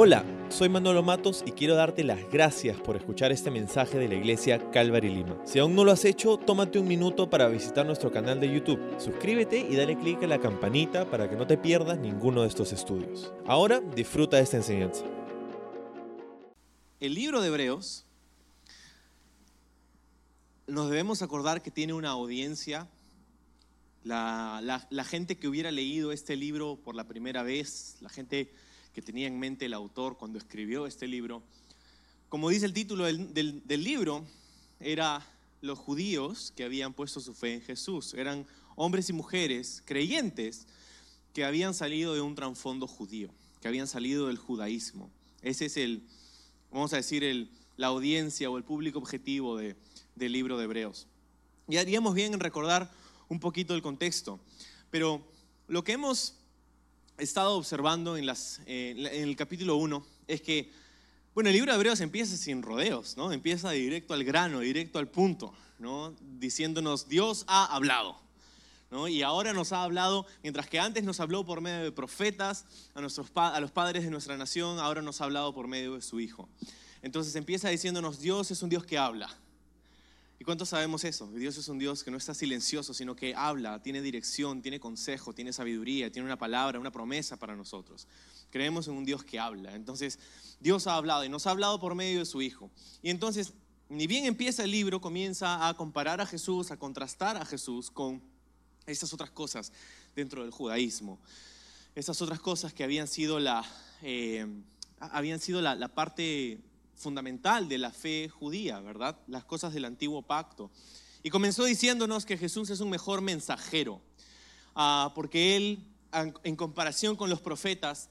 Hola, soy Manolo Matos y quiero darte las gracias por escuchar este mensaje de la iglesia Calvary Lima. Si aún no lo has hecho, tómate un minuto para visitar nuestro canal de YouTube. Suscríbete y dale clic a la campanita para que no te pierdas ninguno de estos estudios. Ahora disfruta de esta enseñanza. El libro de Hebreos, nos debemos acordar que tiene una audiencia. La, gente que hubiera leído este libro por la primera vez, la gente que tenía en mente el autor cuando escribió este libro, como dice el título del, libro, era los judíos que habían puesto su fe en Jesús. Eran hombres y mujeres creyentes que habían salido de un trasfondo judío, que habían salido del judaísmo. Ese es el, vamos a decir, el- la audiencia o el público objetivo de- del libro de Hebreos. Y haríamos bien en recordar un poquito el contexto, pero lo que hemos estado observando en, el capítulo 1 es que, bueno, el libro de Hebreos empieza sin rodeos, ¿no? Empieza directo al grano, directo al punto, ¿no? Diciéndonos, Dios ha hablado. ¿no? Y ahora nos ha hablado, mientras que antes nos habló por medio de profetas, a, nuestros, a los padres de nuestra nación, ahora nos ha hablado por medio de su Hijo. Entonces empieza diciéndonos, Dios es un Dios que habla. ¿Y cuántos sabemos eso? Dios es un Dios que no está silencioso, sino que habla, tiene dirección, tiene consejo, tiene sabiduría, tiene una palabra, una promesa para nosotros. Creemos en un Dios que habla. Entonces, Dios ha hablado y nos ha hablado por medio de su Hijo. Y entonces, ni bien empieza el libro, comienza a comparar a Jesús, a contrastar a Jesús con estas otras cosas dentro del judaísmo. Estas otras cosas que habían sido la, eh, habían sido la parte fundamental de la fe judía, ¿verdad? Las cosas del antiguo pacto. Y comenzó diciéndonos que Jesús es un mejor mensajero, ah, porque él, en- en comparación con los profetas,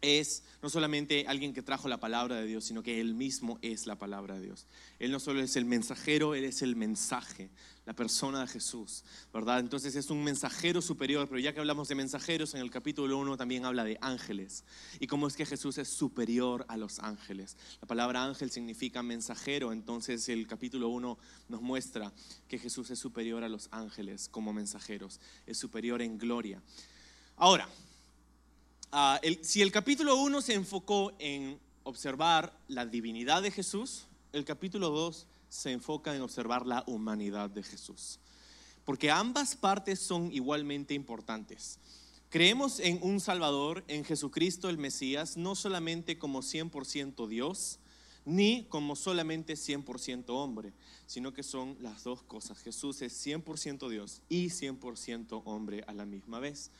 es no solamente alguien que trajo la palabra de Dios, sino que Él mismo es la palabra de Dios. Él no solo es el mensajero, Él es el mensaje, la persona de Jesús, ¿verdad? Entonces es un mensajero superior, pero ya que hablamos de mensajeros, en el capítulo 1 también habla de ángeles. ¿Y cómo es que Jesús es superior a los ángeles? La palabra ángel significa mensajero, entonces el capítulo 1 nos muestra que Jesús es superior a los ángeles como mensajeros, es superior en gloria. Ahora, Ah, si el capítulo 1 se enfocó en observar la divinidad de Jesús, el capítulo 2 se enfoca en observar la humanidad de Jesús. Porque ambas partes son igualmente importantes. Creemos en un Salvador, en Jesucristo el Mesías, no solamente como 100% Dios, ni como solamente 100% hombre, sino que son las dos cosas. Jesús es 100% Dios y 100% hombre a la misma vez.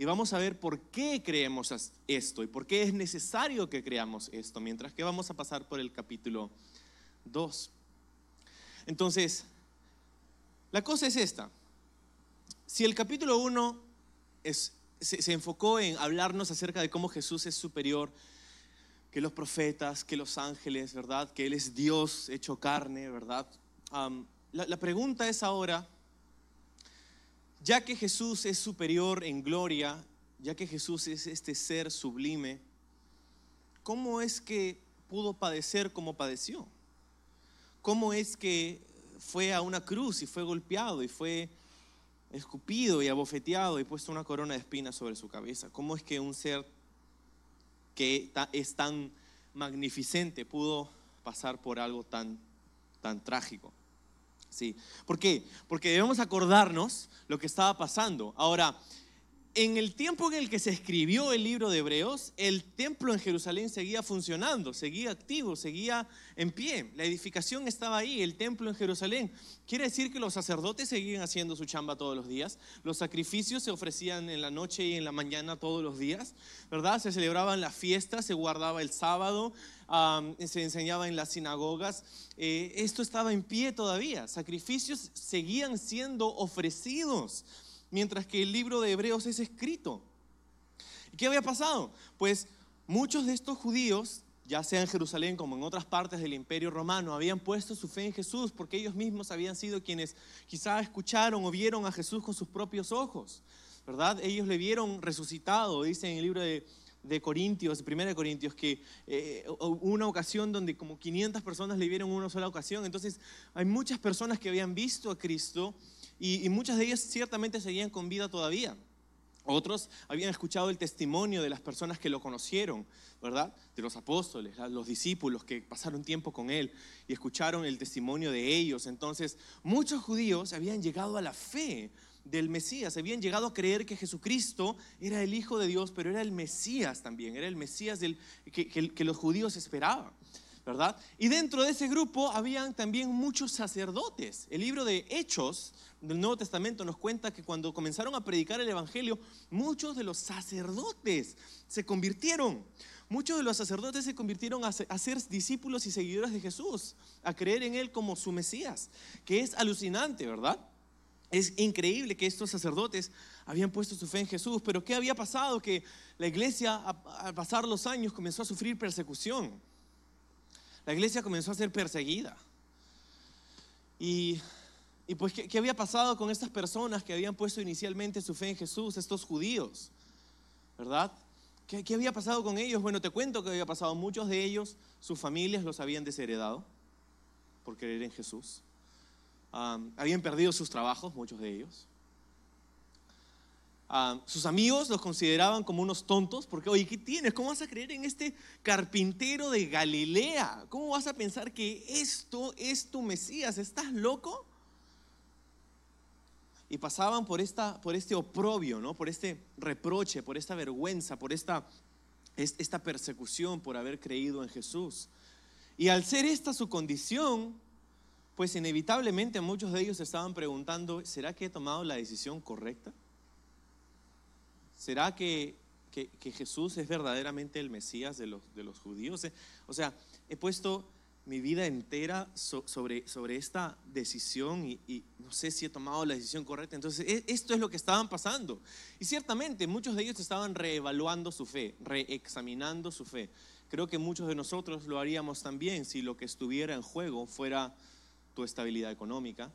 Y vamos a ver por qué creemos esto y por qué es necesario que creamos esto, mientras que vamos a pasar por el capítulo 2. Entonces, la cosa es esta. Si el capítulo 1 es- se, enfocó en hablarnos acerca de cómo Jesús es superior que los profetas, que los ángeles, ¿verdad? Que Él es Dios hecho carne, ¿verdad? La pregunta es ahora, ya que Jesús es superior en gloria, ya que Jesús es este ser sublime, ¿cómo es que pudo padecer como padeció? ¿Cómo es que fue a una cruz y fue golpeado y fue escupido y abofeteado y puesto una corona de espinas sobre su cabeza? ¿Cómo es que un ser que es tan magnificente pudo pasar por algo tan, tan trágico? Sí. ¿Por qué? Porque debemos acordarnos lo que estaba pasando. Ahora, en el tiempo en el que se escribió el libro de Hebreos, el templo en Jerusalén seguía funcionando, seguía activo, seguía en pie. La edificación estaba ahí, el templo en Jerusalén. Quiere decir que los sacerdotes seguían haciendo su chamba todos los días. Los sacrificios se ofrecían en la noche y en la mañana todos los días, ¿verdad? Se celebraban las fiestas, se guardaba el sábado, se enseñaba en las sinagogas. Eh, esto estaba en pie todavía. Sacrificios seguían siendo ofrecidos mientras que el libro de Hebreos es escrito. ¿Y qué había pasado? Pues muchos de estos judíos, ya sea en Jerusalén como en otras partes del imperio romano, habían puesto su fe en Jesús porque ellos mismos habían sido quienes quizá escucharon o vieron a Jesús con sus propios ojos, ¿verdad? Ellos le vieron resucitado, dice en el libro de, de Corintios, 1 Corintios, que eh, una ocasión donde como 500 personas le vieron una sola ocasión. Entonces, hay muchas personas que habían visto a Cristo y, muchas de ellas ciertamente seguían con vida todavía. Otros habían escuchado el testimonio de las personas que lo conocieron, ¿verdad? De los apóstoles, los discípulos que pasaron tiempo con él y escucharon el testimonio de ellos. Entonces, muchos judíos habían llegado a la fe del Mesías, habían llegado a creer que Jesucristo era el Hijo de Dios, pero era el Mesías también, era el Mesías del, que los judíos esperaban. Y dentro de ese grupo habían también muchos sacerdotes. El libro de Hechos del Nuevo Testamento nos cuenta que cuando comenzaron a predicar el Evangelio, muchos de los sacerdotes se convirtieron. Muchos de los sacerdotes se convirtieron a ser discípulos y seguidores de Jesús, a creer en Él como su Mesías, que es alucinante, ¿verdad? Es increíble que estos sacerdotes habían puesto su fe en Jesús, pero ¿qué había pasado? Que la iglesia, al pasar los años, comenzó a sufrir persecución la iglesia comenzó a ser perseguida. Y, pues, ¿qué, había pasado con estas personas que habían puesto inicialmente su fe en Jesús, estos judíos? ¿Verdad? ¿Qué, ¿Qué, había pasado con ellos? Bueno, te cuento que había pasado. Muchos de ellos, sus familias los habían desheredado por creer en Jesús. habían perdido sus trabajos, muchos de ellos. Ah, sus amigos los consideraban como unos tontos, porque, oye, ¿qué tienes? ¿Cómo vas a creer en este carpintero de Galilea? ¿Cómo vas a pensar que esto es tu Mesías? ¿Estás loco? Y pasaban por, esta, por este oprobio, ¿no? por este reproche, por esta vergüenza, por esta, esta persecución por haber creído en Jesús. Y al ser esta su condición, pues inevitablemente muchos de ellos estaban preguntando, ¿será que he tomado la decisión correcta? ¿Será que, Jesús es verdaderamente el Mesías de los, de los judíos? Eh, o sea, he puesto mi vida entera sobre, sobre esta decisión y, no sé si he tomado la decisión correcta. Entonces, e, esto es lo que estaban pasando. Y ciertamente muchos de ellos estaban reevaluando su fe, reexaminando su fe. Creo que muchos de nosotros lo haríamos también si lo que estuviera en juego fuera tu estabilidad económica,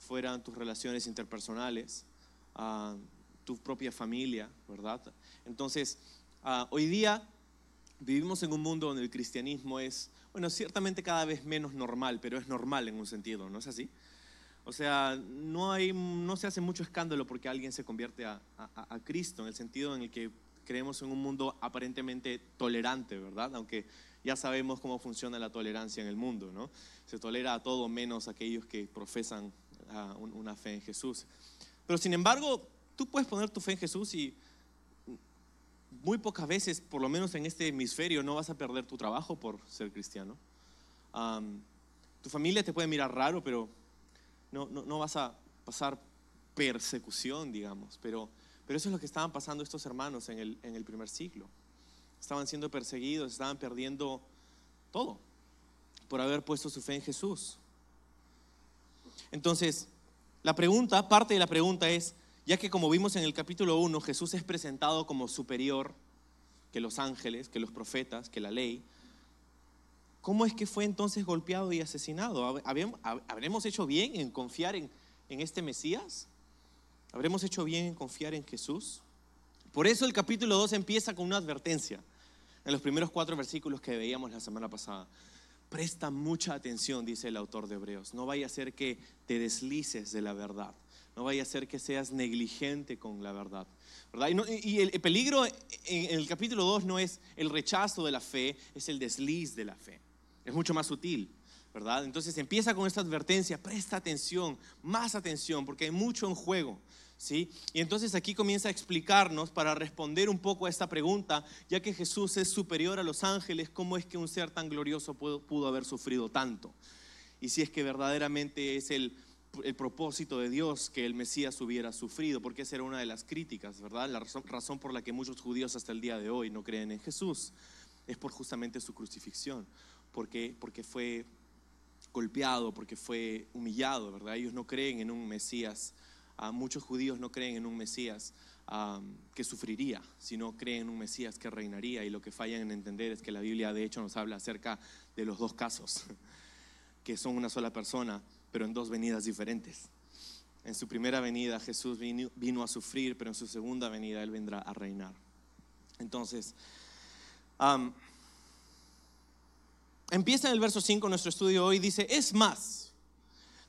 fueran tus relaciones interpersonales. Uh, tu propia familia, ¿verdad? Entonces, ah, hoy día vivimos en un mundo donde el cristianismo es, bueno, ciertamente cada vez menos normal, pero es normal en un sentido, ¿no es así? O sea, no, hay, no se hace mucho escándalo porque alguien se convierte a, Cristo, en el sentido en el que creemos en un mundo aparentemente tolerante, ¿verdad? Aunque ya sabemos cómo funciona la tolerancia en el mundo, ¿no? Se tolera a todo menos a aquellos que profesan ah, una fe en Jesús. Pero sin embargo, tú puedes poner tu fe en Jesús y muy pocas veces, por lo menos en este hemisferio, no vas a perder tu trabajo por ser cristiano. tu familia te puede mirar raro, pero no, no, vas a pasar persecución, digamos. Pero, pero eso es lo que estaban pasando estos hermanos en el, en el primer siglo. Estaban siendo perseguidos, estaban perdiendo todo por haber puesto su fe en Jesús. Entonces, la pregunta, parte de la pregunta es, ya que como vimos en el capítulo 1, Jesús es presentado como superior que los ángeles, que los profetas, que la ley. ¿Cómo es que fue entonces golpeado y asesinado? ¿Habremos hecho bien en confiar en, este Mesías? ¿Habremos hecho bien en confiar en Jesús? Por eso el capítulo 2 empieza con una advertencia en los primeros cuatro versículos que veíamos la semana pasada. Presta mucha atención, dice el autor de Hebreos. No vaya a ser que te deslices de la verdad. No vaya a ser que seas negligente con la verdad. Y, el, peligro en, el capítulo 2 no es el rechazo de la fe, es el desliz de la fe. Es mucho más sutil. ¿verdad? Entonces empieza con esta advertencia, presta atención, más atención, porque hay mucho en juego. ¿Sí? Y entonces aquí comienza a explicarnos para responder un poco a esta pregunta, ya que Jesús es superior a los ángeles, ¿cómo es que un ser tan glorioso pudo haber sufrido tanto? Y si es que verdaderamente es el el propósito de Dios que el Mesías hubiera sufrido, porque esa era una de las críticas, ¿verdad? La razón, por la que muchos judíos hasta el día de hoy no creen en Jesús es por justamente su crucifixión, porque, porque fue golpeado, porque fue humillado, ¿verdad? Ellos no creen en un Mesías, ah, muchos judíos no creen en un Mesías que sufriría, sino creen en un Mesías que reinaría, y lo que fallan en entender es que la Biblia de hecho nos habla acerca de los dos casos, que son una sola persona pero en dos venidas diferentes. En su primera venida Jesús vino, a sufrir, pero en su segunda venida Él vendrá a reinar. Entonces, empieza en el verso 5 nuestro estudio hoy, dice, es más,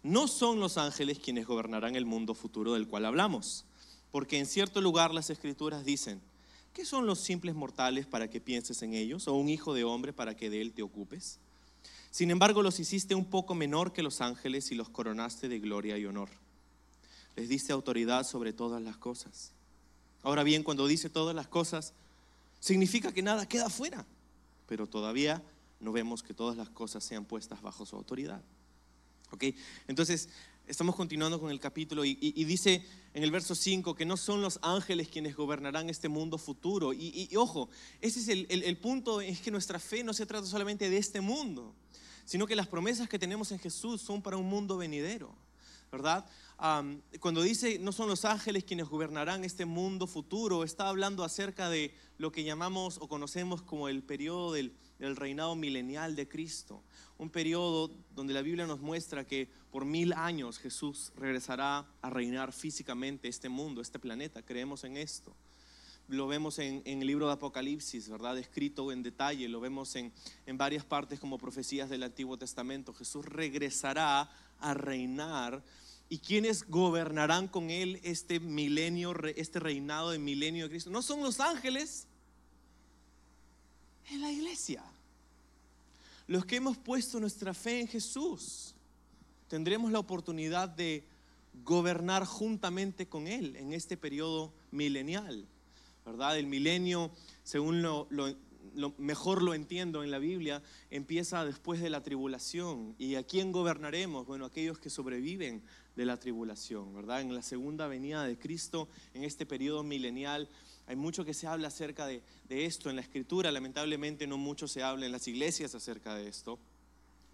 no son los ángeles quienes gobernarán el mundo futuro del cual hablamos. Porque en cierto lugar las escrituras dicen, ¿qué son los simples mortales para que pienses en ellos? ¿O un hijo de hombre para que de él te ocupes? Sin embargo, los hiciste un poco menor que los ángeles y los coronaste de gloria y honor. Les diste autoridad sobre todas las cosas. Ahora bien, cuando dice todas las cosas, significa que nada queda fuera, pero todavía no vemos que todas las cosas sean puestas bajo su autoridad. ¿Ok? Entonces, estamos continuando con el capítulo y, dice en el verso 5 que no son los ángeles quienes gobernarán este mundo futuro. Y, ojo, ese es el, el punto, es que nuestra fe no se trata solamente de este mundo sino que las promesas que tenemos en Jesús son para un mundo venidero, ¿verdad? cuando dice no son los ángeles quienes gobernarán este mundo futuro, está hablando acerca de lo que llamamos o conocemos como el periodo del, del reinado milenial de Cristo, un periodo donde la Biblia nos muestra que por mil años Jesús regresará a reinar físicamente este mundo, este planeta, creemos en esto lo vemos en, el libro de Apocalipsis, ¿verdad? Escrito en detalle, lo vemos en, en varias partes como profecías del Antiguo Testamento. Jesús regresará a reinar y quienes gobernarán con él este milenio, este reinado de milenio de Cristo. No son los ángeles, es la iglesia. Los que hemos puesto nuestra fe en Jesús, tendremos la oportunidad de gobernar juntamente con Él en este periodo milenial. ¿Verdad? El milenio, según lo, mejor lo entiendo en la Biblia, empieza después de la tribulación. ¿Y a quién gobernaremos? Bueno, aquellos que sobreviven de la tribulación, ¿verdad? En la segunda venida de Cristo, en este periodo milenial, hay mucho que se habla acerca de, de esto en la escritura, lamentablemente no mucho se habla en las iglesias acerca de esto,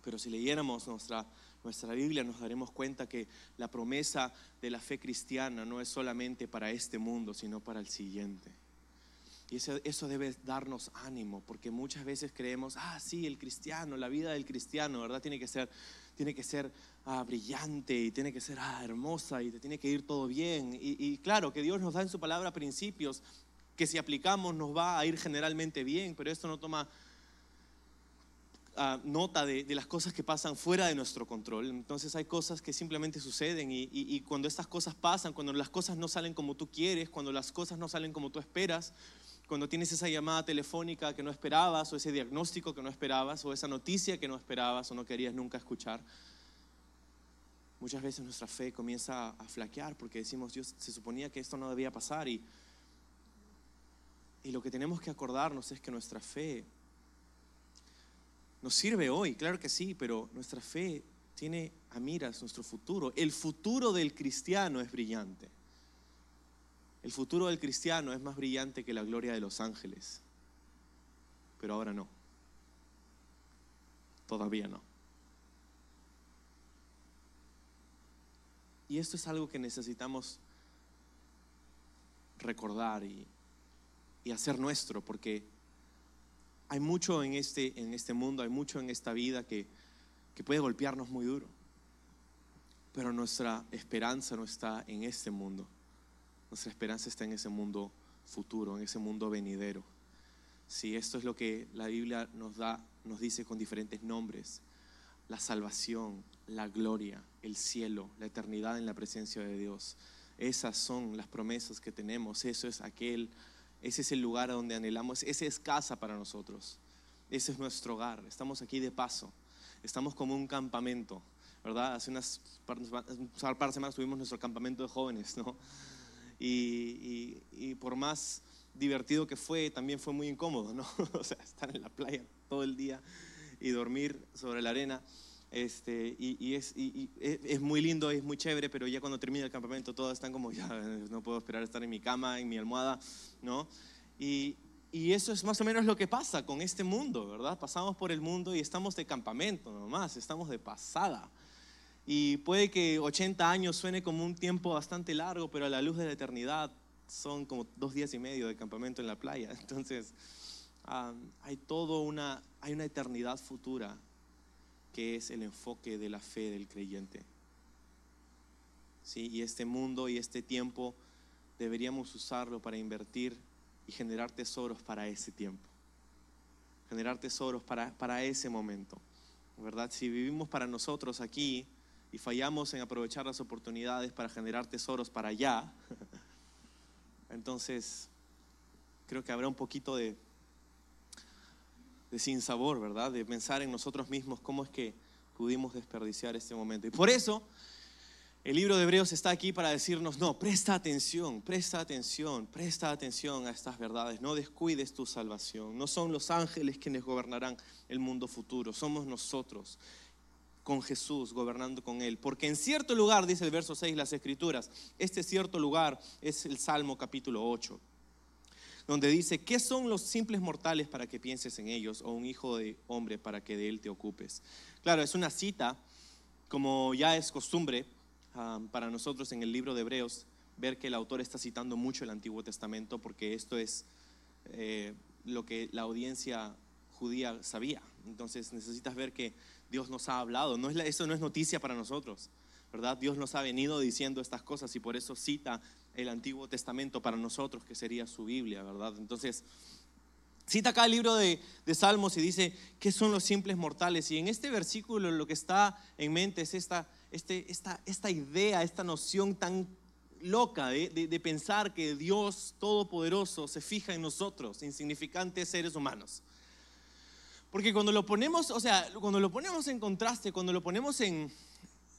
pero si leyéramos nuestra nuestra Biblia nos daremos cuenta que la promesa de la fe cristiana no es solamente para este mundo, sino para el siguiente. Y eso, eso, debe darnos ánimo, porque muchas veces creemos, ah, sí, el cristiano, la vida del cristiano, ¿verdad? Tiene que ser, tiene que ser ah, brillante y tiene que ser ah, hermosa y te tiene que ir todo bien. Y, y claro, que Dios nos da en su palabra principios que si aplicamos nos va a ir generalmente bien, pero esto no toma nota de, las cosas que pasan fuera de nuestro control. Entonces hay cosas que simplemente suceden y, cuando estas cosas pasan, cuando las cosas no salen como tú quieres, cuando las cosas no salen como tú esperas, cuando tienes esa llamada telefónica que no esperabas o ese diagnóstico que no esperabas o esa noticia que no esperabas o no querías nunca escuchar, muchas veces nuestra fe comienza a flaquear porque decimos, Dios, se suponía que esto no debía pasar y, y lo que tenemos que acordarnos es que nuestra fe nos sirve hoy, claro que sí, pero nuestra fe tiene a miras nuestro futuro. El futuro del cristiano es brillante. El futuro del cristiano es más brillante que la gloria de los ángeles. Pero ahora no. Todavía no. Y esto es algo que necesitamos recordar y, y hacer nuestro, porque hay mucho en este, en este mundo, hay mucho en esta vida que, que puede golpearnos muy duro. Pero nuestra esperanza no está en este mundo. Nuestra esperanza está en ese mundo futuro, en ese mundo venidero. Si esto es lo que la Biblia nos da, nos dice con diferentes nombres. La salvación, la gloria, el cielo, la eternidad en la presencia de Dios. Esas son las promesas que tenemos. Eso es aquel ese es el lugar a donde anhelamos. Ese es casa para nosotros. Ese es nuestro hogar. Estamos aquí de paso. Estamos como un campamento, ¿verdad? Hace unas par de semanas tuvimos nuestro campamento de jóvenes, ¿no? Y, y, por más divertido que fue, también fue muy incómodo, ¿no? O sea, estar en la playa todo el día y dormir sobre la arena. Este, y, es, es, muy lindo, es muy chévere, pero ya cuando termina el campamento todos están como, ya no puedo esperar estar en mi cama, en mi almohada, ¿no? Y, y eso es más o menos lo que pasa con este mundo, ¿verdad? Pasamos por el mundo y estamos de campamento nomás, estamos de pasada. Y puede que 80 años suene como un tiempo bastante largo, pero a la luz de la eternidad son como dos días y medio de campamento en la playa. Entonces, ah, hay todo una, hay una eternidad futura que es el enfoque de la fe del creyente. ¿Sí? Y este mundo y este tiempo deberíamos usarlo para invertir y generar tesoros para ese tiempo. Generar tesoros para, para ese momento. ¿Verdad? Si vivimos para nosotros aquí y fallamos en aprovechar las oportunidades para generar tesoros para allá, Entonces, creo que habrá un poquito de, de sinsabor, ¿verdad? De pensar en nosotros mismos cómo es que pudimos desperdiciar este momento. Y por eso el libro de Hebreos está aquí para decirnos, no, presta atención, presta atención, presta atención a estas verdades, no descuides tu salvación. No son los ángeles quienes gobernarán el mundo futuro, somos nosotros con Jesús, gobernando con Él. Porque en cierto lugar, dice el verso 6, las escrituras, este cierto lugar es el Salmo capítulo 8 donde dice, ¿qué son los simples mortales para que pienses en ellos? O un hijo de hombre para que de él te ocupes. Claro, es una cita, como ya es costumbre um, para nosotros en el libro de Hebreos, ver que el autor está citando mucho el Antiguo Testamento, porque esto es eh, lo que la audiencia judía sabía. Entonces necesitas ver que Dios nos ha hablado. No es eso no es noticia para nosotros, ¿verdad? Dios nos ha venido diciendo estas cosas y por eso cita el Antiguo Testamento para nosotros, que sería su Biblia, ¿verdad? Entonces, cita acá el libro de, Salmos y dice, ¿qué son los simples mortales? Y en este versículo lo que está en mente es esta, este, esta, esta idea, esta noción tan loca de, de, pensar que Dios Todopoderoso se fija en nosotros, insignificantes seres humanos. Porque cuando lo ponemos, o sea, cuando lo ponemos en contraste, cuando lo ponemos en,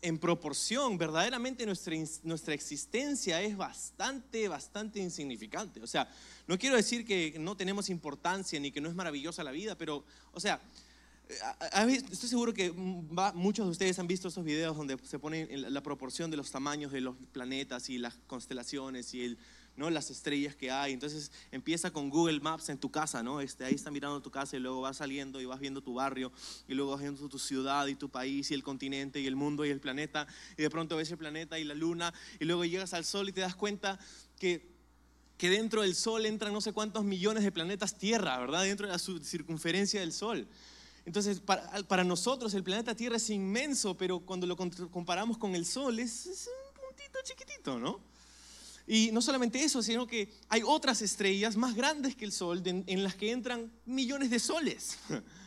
en proporción, verdaderamente nuestra, nuestra existencia es bastante, bastante insignificante. O sea, no quiero decir que no tenemos importancia ni que no es maravillosa la vida, pero, o sea, estoy seguro que muchos de ustedes han visto esos videos donde se pone la proporción de los tamaños de los planetas y las constelaciones y el ¿no? las estrellas que hay. Entonces empieza con Google Maps en tu casa, ¿no? Este, ahí está mirando tu casa y luego vas saliendo y vas viendo tu barrio y luego vas viendo tu ciudad y tu país y el continente y el mundo y el planeta y de pronto ves el planeta y la luna y luego llegas al sol y te das cuenta que que dentro del Sol entran no sé cuántos millones de planetas Tierra, ¿verdad? Dentro de la circunferencia del Sol. Entonces, para, para, nosotros el planeta Tierra es inmenso, pero cuando lo comparamos con el Sol es, es un puntito chiquitito, ¿no? Y no solamente eso, sino que hay otras estrellas más grandes que el Sol en las que entran millones de soles.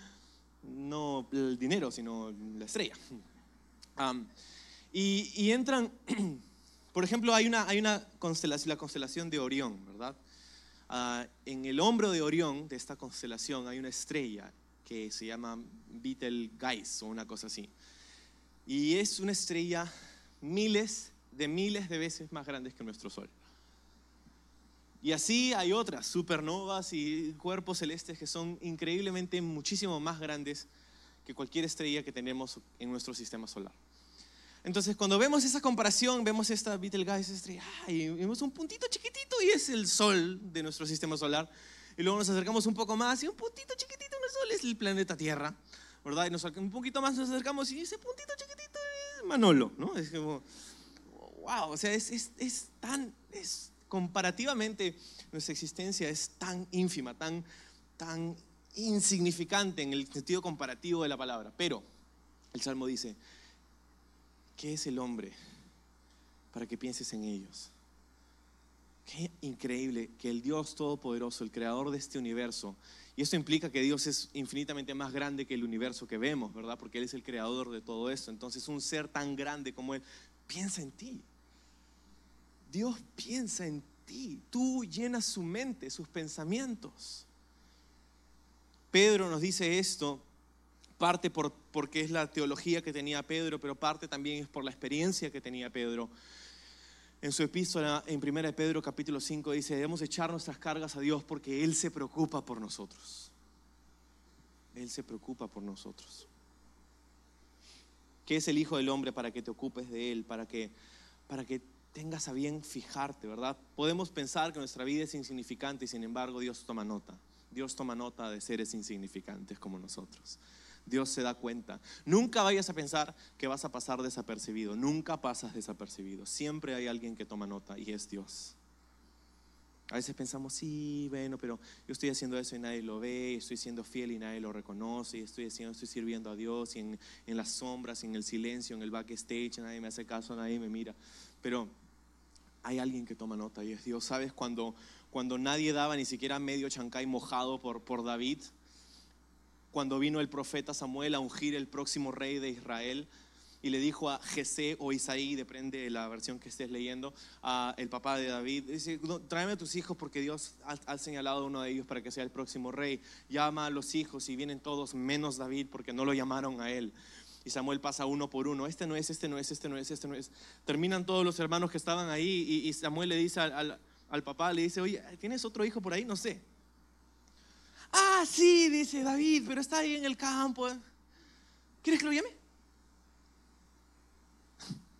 No el dinero, sino la estrella. y, entran, por ejemplo, hay una, hay una constelación, la constelación de Orión, ¿verdad? Ah, en el hombro de Orión, de esta constelación, hay una estrella que se llama Betelgeuse o una cosa así. Y es una estrella miles de miles de veces más grandes que nuestro Sol. Y así hay otras supernovas y cuerpos celestes que son increíblemente muchísimo más grandes que cualquier estrella que tenemos en nuestro sistema solar. Entonces, cuando vemos esa comparación, vemos esta Betelgeuse estrella y vemos un puntito chiquitito y es el Sol de nuestro sistema solar. Y luego nos acercamos un poco más y un puntito chiquitito en el Sol es el planeta Tierra, ¿verdad? Y nos, un poquito más nos acercamos y ese puntito chiquitito es Manolo, ¿no? Es como, wow, o sea, es, es, es tan, es, comparativamente nuestra existencia es tan ínfima, tan, tan insignificante en el sentido comparativo de la palabra. Pero el Salmo dice, ¿qué es el hombre para que pienses en ellos? Qué increíble que el Dios Todopoderoso, el creador de este universo, y esto implica que Dios es infinitamente más grande que el universo que vemos, ¿verdad? Porque Él es el creador de todo esto. Entonces un ser tan grande como Él piensa en ti. Dios piensa en ti. Tú llenas su mente, sus pensamientos. Pedro nos dice esto, parte por, porque es la teología que tenía Pedro, pero parte también es por la experiencia que tenía Pedro. En su epístola, en 1 Pedro capítulo 5, dice, debemos echar nuestras cargas a Dios porque Él se preocupa por nosotros. Él se preocupa por nosotros. ¿Qué es el Hijo del Hombre para que te ocupes de Él? Para que, para que tengas a bien fijarte, ¿verdad? Podemos pensar que nuestra vida es insignificante y sin embargo Dios toma nota. Dios toma nota de seres insignificantes como nosotros. Dios se da cuenta. Nunca vayas a pensar que vas a pasar desapercibido. Nunca pasas desapercibido. Siempre hay alguien que toma nota y es Dios. A veces pensamos, sí, bueno, pero yo estoy haciendo eso y nadie lo ve, estoy siendo fiel y nadie lo reconoce, y estoy, haciendo, estoy sirviendo a Dios y en, en las sombras, en el silencio, en el backstage, nadie me hace caso, nadie me mira. Pero hay alguien que toma nota y es Dios. ¿Sabes? Cuando, cuando nadie daba ni siquiera medio chancay mojado por, por David, cuando vino el profeta Samuel a ungir el próximo rey de Israel, y le dijo a Jesé o Isaí, depende de la versión que estés leyendo, a el papá de David, dice, "No, tráeme a tus hijos porque Dios ha, ha señalado a uno de ellos para que sea el próximo rey. Llama a los hijos y vienen todos menos David porque no lo llamaron a él. Y Samuel pasa uno por uno, este no es, este no es, este no es, este no es. Terminan todos los hermanos que estaban ahí y, Samuel le dice al, al- al papá, le dice, oye, ¿tienes otro hijo por ahí? No sé. Ah, sí, dice David, pero está ahí en el campo. ¿Quieres que lo llame?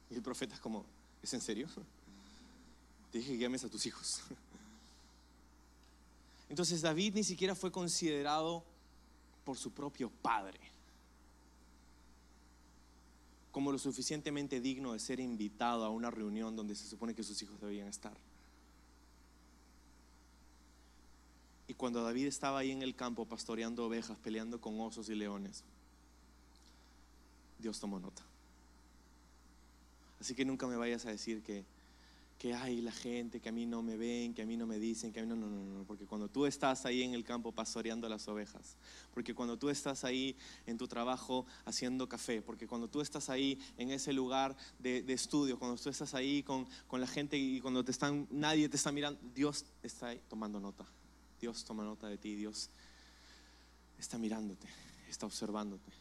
Y el profeta es como, ¿es en serio? Te dije que llames a tus hijos. Entonces David ni siquiera fue considerado por su propio padre como lo suficientemente digno de ser invitado a una reunión donde se supone que sus hijos debían estar. Y cuando David estaba ahí en el campo pastoreando ovejas, peleando con osos y leones, Dios tomó nota. Así que nunca me vayas a decir que, que hay la gente, que a mí no me ven, que a mí no me dicen, que a mí no, no, no, no, porque cuando tú estás ahí en el campo pastoreando las ovejas, porque cuando tú estás ahí en tu trabajo haciendo café, porque cuando tú estás ahí en ese lugar de, de estudio, cuando tú estás ahí con, con la gente y cuando te están, nadie te está mirando, Dios está ahí tomando nota. Dios toma nota de ti, Dios está mirándote, está observándote.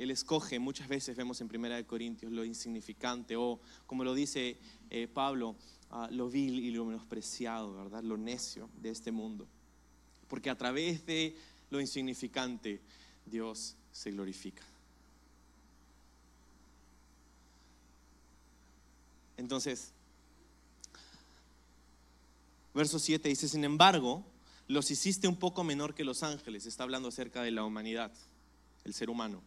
Él escoge, muchas veces vemos en Primera de Corintios lo insignificante o como lo dice eh, Pablo, ah, lo vil y lo menospreciado, ¿verdad? Lo necio de este mundo. Porque a través de lo insignificante Dios se glorifica. Entonces, verso 7 dice, sin embargo, los hiciste un poco menor que los ángeles. Está hablando acerca de la humanidad, el ser humano.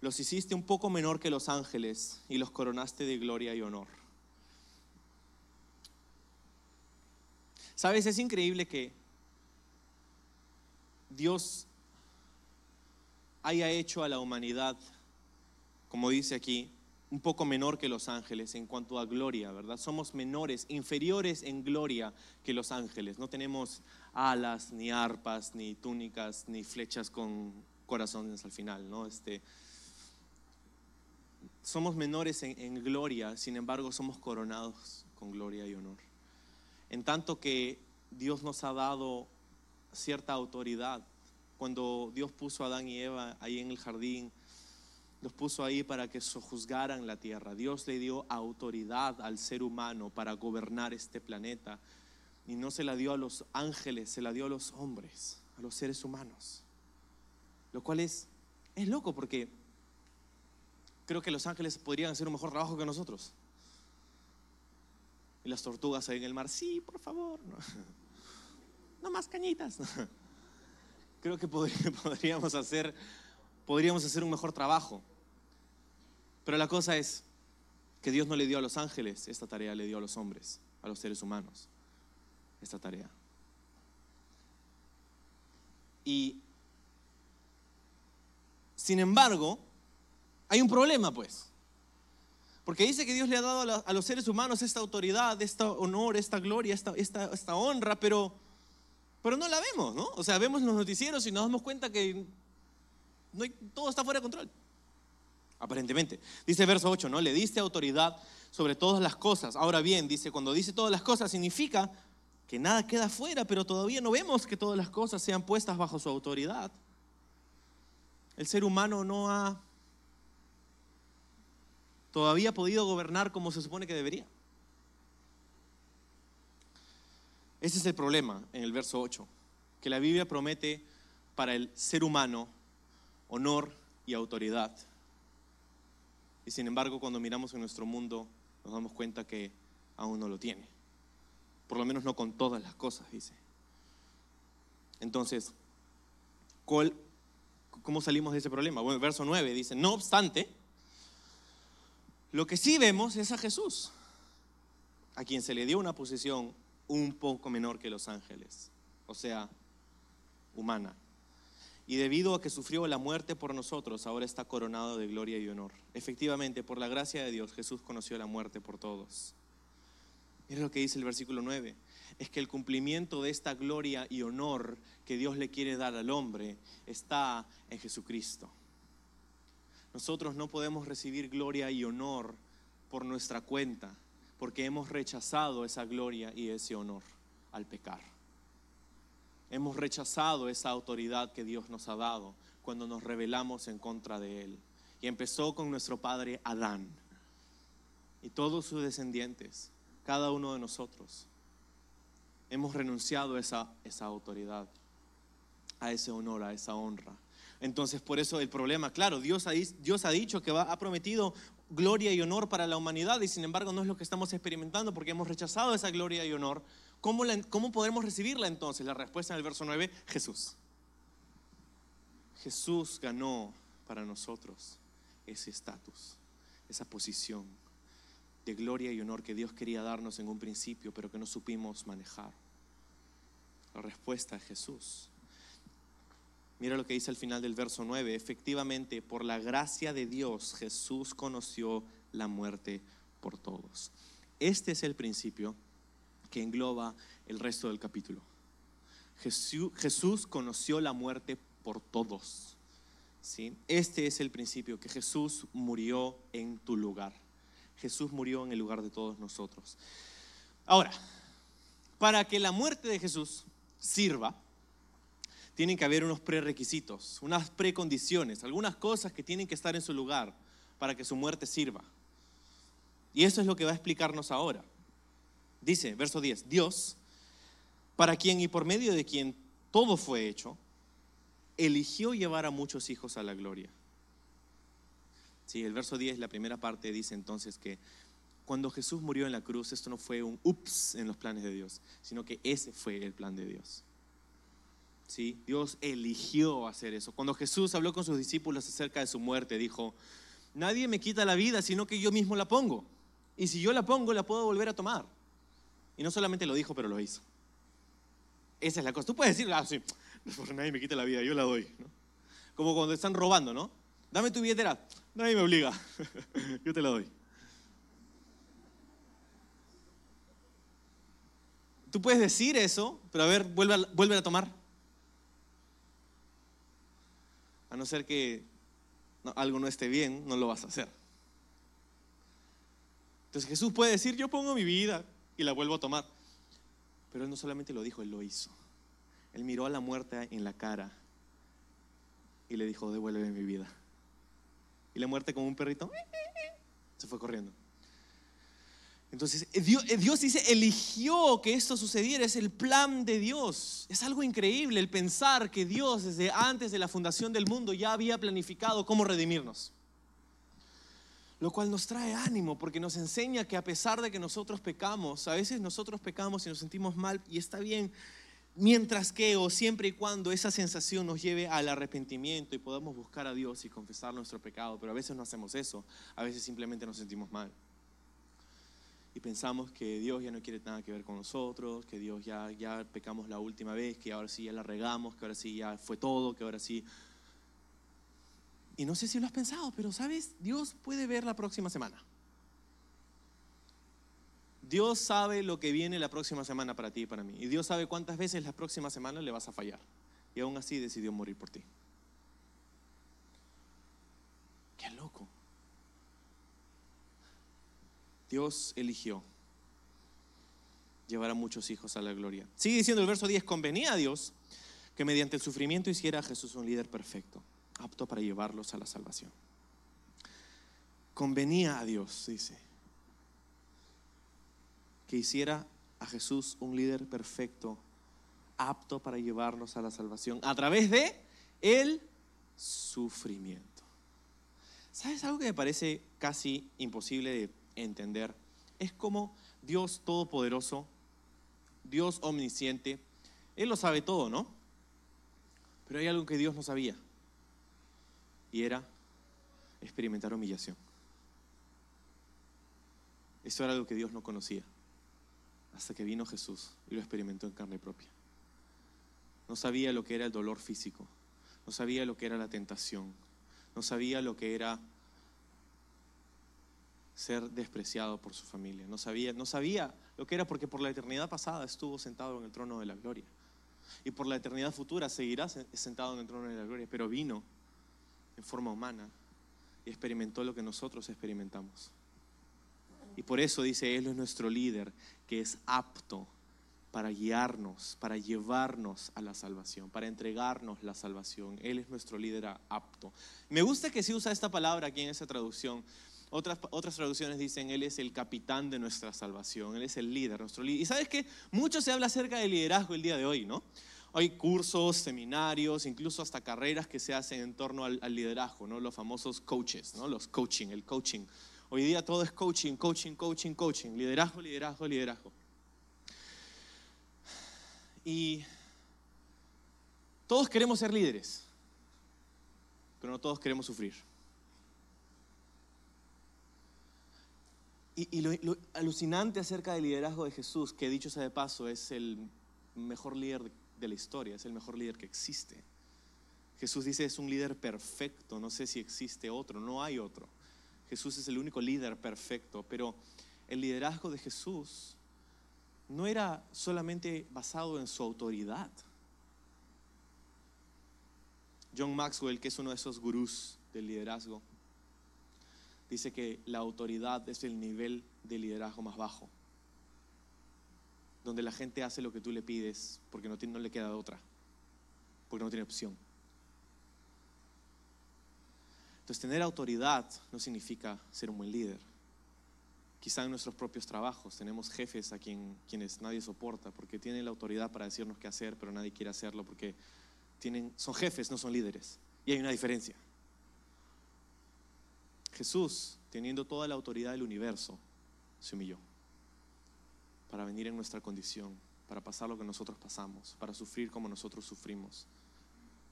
Los hiciste un poco menor que los ángeles y los coronaste de gloria y honor. Sabes, es increíble que Dios haya hecho a la humanidad, como dice aquí, un poco menor que los ángeles en cuanto a gloria, ¿verdad? Somos menores, inferiores en gloria que los ángeles. No tenemos alas, ni arpas, ni túnicas, ni flechas con corazones al final, ¿no? Este, somos menores en, gloria, sin embargo somos coronados con gloria y honor. En tanto que Dios nos ha dado cierta autoridad. Cuando Dios puso a Adán y Eva ahí en el jardín, los puso ahí para que sojuzgaran la tierra. Dios le dio autoridad al ser humano para gobernar este planeta. Y no se la dio a los ángeles, se la dio a los hombres, a los seres humanos. Lo cual es loco porque creo que los ángeles podrían hacer un mejor trabajo que nosotros. Y las tortugas ahí en el mar, sí, por favor, no, más cañitas. Creo que podría- podríamos hacer, podríamos hacer un mejor trabajo. Pero la cosa es que Dios no le dio a los ángeles esta tarea, le dio a los hombres, a los seres humanos, esta tarea. Y, sin embargo, hay un problema, pues. Porque dice que Dios le ha dado a, los seres humanos esta autoridad, este honor, esta gloria, esta, esta, esta honra, pero, pero no la vemos, ¿no? O sea, vemos los noticieros y nos damos cuenta que no todo está fuera de control. Aparentemente. Dice verso 8, ¿no? Le diste autoridad sobre todas las cosas. Ahora bien, dice, cuando dice todas las cosas significa que nada queda fuera, pero todavía no vemos que todas las cosas sean puestas bajo su autoridad. El ser humano no ha todavía podido gobernar como se supone que debería. Ese es el problema en el verso 8, que la Biblia promete para el ser humano honor y autoridad. Y sin embargo, cuando miramos en nuestro mundo, nos damos cuenta que aún no lo tiene. Por lo menos no con todas las cosas, dice. Entonces, ¿cuál- ¿cómo salimos de ese problema? Bueno, el verso 9 dice, no obstante, lo que sí vemos es a Jesús, a quien se le dio una posición un poco menor que los ángeles, o sea, humana. Y debido a que sufrió la muerte por nosotros, ahora está coronado de gloria y honor. Efectivamente, por la gracia de Dios, Jesús conoció la muerte por todos. Mira lo que dice el versículo 9. Es que el cumplimiento de esta gloria y honor que Dios le quiere dar al hombre está en Jesucristo. Nosotros no podemos recibir gloria y honor por nuestra cuenta, porque hemos rechazado esa gloria y ese honor al pecar. Hemos rechazado esa autoridad que Dios nos ha dado cuando nos rebelamos en contra de Él. Y empezó con nuestro padre Adán y todos sus descendientes, cada uno de nosotros. Hemos renunciado a esa, esa autoridad, a ese honor, a esa honra. Entonces, por eso el problema, claro, Dios ha, dicho que va, ha prometido gloria y honor para la humanidad y sin embargo no es lo que estamos experimentando porque hemos rechazado esa gloria y honor. ¿Cómo, cómo podremos recibirla entonces? La respuesta en el verso 9, Jesús. Jesús ganó para nosotros ese estatus, esa posición de gloria y honor que Dios quería darnos en un principio, pero que no supimos manejar. La respuesta es Jesús. Mira lo que dice al final del verso 9. Efectivamente, por la gracia de Dios, Jesús conoció la muerte por todos. Este es el principio que engloba el resto del capítulo. Jesús, conoció la muerte por todos. ¿sí? Este es el principio, que Jesús murió en tu lugar. Jesús murió en el lugar de todos nosotros. Ahora, para que la muerte de Jesús sirva, tienen que haber unos prerequisitos, unas precondiciones, algunas cosas que tienen que estar en su lugar para que su muerte sirva. Y eso es lo que va a explicarnos ahora. Dice, verso 10, Dios, para quien y por medio de quien todo fue hecho, eligió llevar a muchos hijos a la gloria. Sí, el verso 10, la primera parte, dice entonces que cuando Jesús murió en la cruz, esto no fue un ups en los planes de Dios, sino que ese fue el plan de Dios. Dios eligió hacer eso. Cuando Jesús habló con sus discípulos acerca de su muerte, dijo, nadie me quita la vida, sino que yo mismo la pongo. Y si yo la pongo, la puedo volver a tomar. Y no solamente lo dijo, pero lo hizo. Esa es la cosa. Tú puedes decir, ah, sí, nadie me quita la vida, yo la doy. Como cuando están robando, ¿no? Dame tu billetera. Nadie me obliga. yo te la doy. Tú puedes decir eso, pero a ver, vuelve vuelve a tomar. A no ser que algo no esté bien, no lo vas a hacer. Entonces Jesús puede decir, yo pongo mi vida y la vuelvo a tomar. Pero Él no solamente lo dijo, Él lo hizo. Él miró a la muerte en la cara y le dijo, devuélveme mi vida. Y la muerte como un perrito se fue corriendo. Entonces, eh, eh, Dios, dice, eligió que esto sucediera, es el plan de Dios. Es algo increíble el pensar que Dios desde antes de la fundación del mundo ya había planificado cómo redimirnos. Lo cual nos trae ánimo porque nos enseña que a pesar de que nosotros pecamos, a veces nosotros pecamos y nos sentimos mal y está bien, mientras que o siempre y cuando esa sensación nos lleve al arrepentimiento y podamos buscar a Dios y confesar nuestro pecado, pero a veces no hacemos eso, a veces simplemente nos sentimos mal y pensamos que Dios ya no quiere nada que ver con nosotros, que Dios ya, ya pecamos la última vez, que ahora sí ya la regamos, que ahora sí ya fue todo, que ahora sí... Y no sé si lo has pensado, pero sabes, Dios puede ver la próxima semana. Dios sabe lo que viene la próxima semana para ti y para mí. Y Dios sabe cuántas veces la próxima semana le vas a fallar. Y aún así decidió morir por ti. Qué loco. Dios eligió llevar a muchos hijos a la gloria. Sigue diciendo el verso 10, convenía a Dios que mediante el sufrimiento hiciera a Jesús un líder perfecto, apto para llevarlos a la salvación. Convenía a Dios, dice, que hiciera a Jesús un líder perfecto, apto para llevarlos a la salvación, a través de el sufrimiento. ¿Sabes algo que me parece casi imposible de entender. Es como Dios Todopoderoso, Dios Omnisciente, Él lo sabe todo, ¿no? Pero hay algo que Dios no sabía. Y era experimentar humillación. Eso era algo que Dios no conocía. Hasta que vino Jesús y lo experimentó en carne propia. No sabía lo que era el dolor físico. No sabía lo que era la tentación. No sabía lo que era ser despreciado por su familia. No sabía, no sabía lo que era porque por la eternidad pasada estuvo sentado en el trono de la gloria. Y por la eternidad futura seguirá sentado en el trono de la gloria, pero vino en forma humana y experimentó lo que nosotros experimentamos. Y por eso dice, Él es nuestro líder, que es apto para guiarnos, para llevarnos a la salvación, para entregarnos la salvación. Él es nuestro líder apto. Me gusta que se usa esta palabra aquí en esa traducción. Otras, otras traducciones dicen, Él es el capitán de nuestra salvación, Él es el líder, nuestro líder. Y sabes que mucho se habla acerca del liderazgo el día de hoy, ¿no? Hay cursos, seminarios, incluso hasta carreras que se hacen en torno al, al liderazgo, ¿no? Los famosos coaches, ¿no? Los coaching, el coaching. Hoy día todo es coaching, coaching, coaching, coaching, liderazgo, liderazgo, liderazgo. Y todos queremos ser líderes, pero no todos queremos sufrir. Y, lo, alucinante acerca del liderazgo de Jesús, que dicho sea de paso, es el mejor líder de, de la historia, es el mejor líder que existe. Jesús dice es un líder perfecto, no sé si existe otro, no hay otro. Jesús es el único líder perfecto, pero el liderazgo de Jesús no era solamente basado en su autoridad. John Maxwell, que es uno de esos gurús del liderazgo, dice que la autoridad es el nivel de liderazgo más bajo, donde la gente hace lo que tú le pides porque no, tiene, le queda otra, porque no tiene opción. Entonces, tener autoridad no significa ser un buen líder. Quizá en nuestros propios trabajos tenemos jefes a quien, quienes nadie soporta porque tienen la autoridad para decirnos qué hacer, pero nadie quiere hacerlo porque tienen, son jefes, no son líderes. Y hay una diferencia. Jesús, teniendo toda la autoridad del universo, se humilló para venir en nuestra condición, para pasar lo que nosotros pasamos, para sufrir como nosotros sufrimos,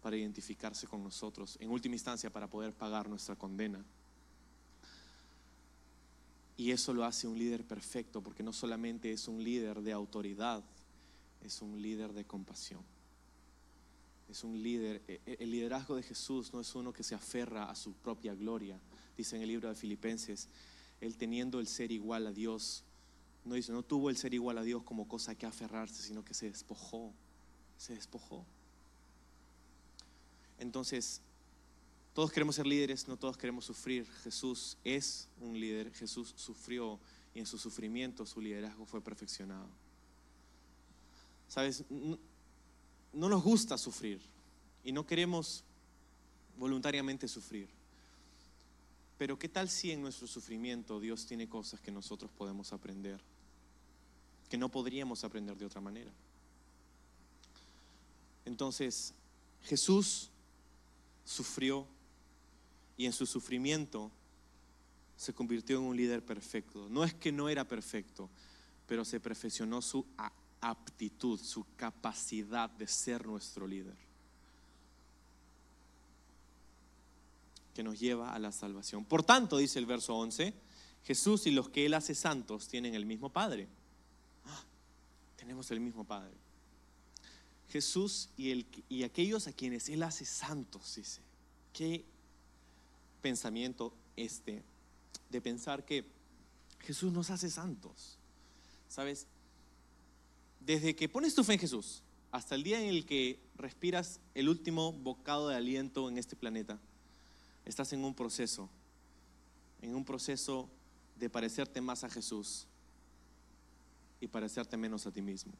para identificarse con nosotros, en última instancia para poder pagar nuestra condena. Y eso lo hace un líder perfecto, porque no solamente es un líder de autoridad, es un líder de compasión. Es un líder, e, e, el liderazgo de Jesús no es uno que se aferra a su propia gloria. Dice en el libro de Filipenses, él teniendo el ser igual a Dios, no dice, no tuvo el ser igual a Dios como cosa que aferrarse, sino que se despojó, se despojó. Entonces, todos queremos ser líderes, no todos queremos sufrir. Jesús es un líder, Jesús sufrió y en su sufrimiento su liderazgo fue perfeccionado. Sabes, no, no nos gusta sufrir y no queremos voluntariamente sufrir. Pero ¿qué tal si en nuestro sufrimiento Dios tiene cosas que nosotros podemos aprender, que no podríamos aprender de otra manera? Entonces, Jesús sufrió y en su sufrimiento se convirtió en un líder perfecto. No es que no era perfecto, pero se perfeccionó su aptitud, su capacidad de ser nuestro líder, que nos lleva a la salvación. Por tanto, dice el verso 11, Jesús y los que Él hace santos tienen el mismo Padre. Ah, tenemos el mismo Padre. Jesús y, el, y aquellos a quienes Él hace santos, dice. Qué pensamiento este de pensar que Jesús nos hace santos. ¿Sabes? Desde que pones tu fe en Jesús hasta el día en el que respiras el último bocado de aliento en este planeta, estás en un proceso, en un proceso de parecerte más a Jesús y parecerte menos a ti mismo.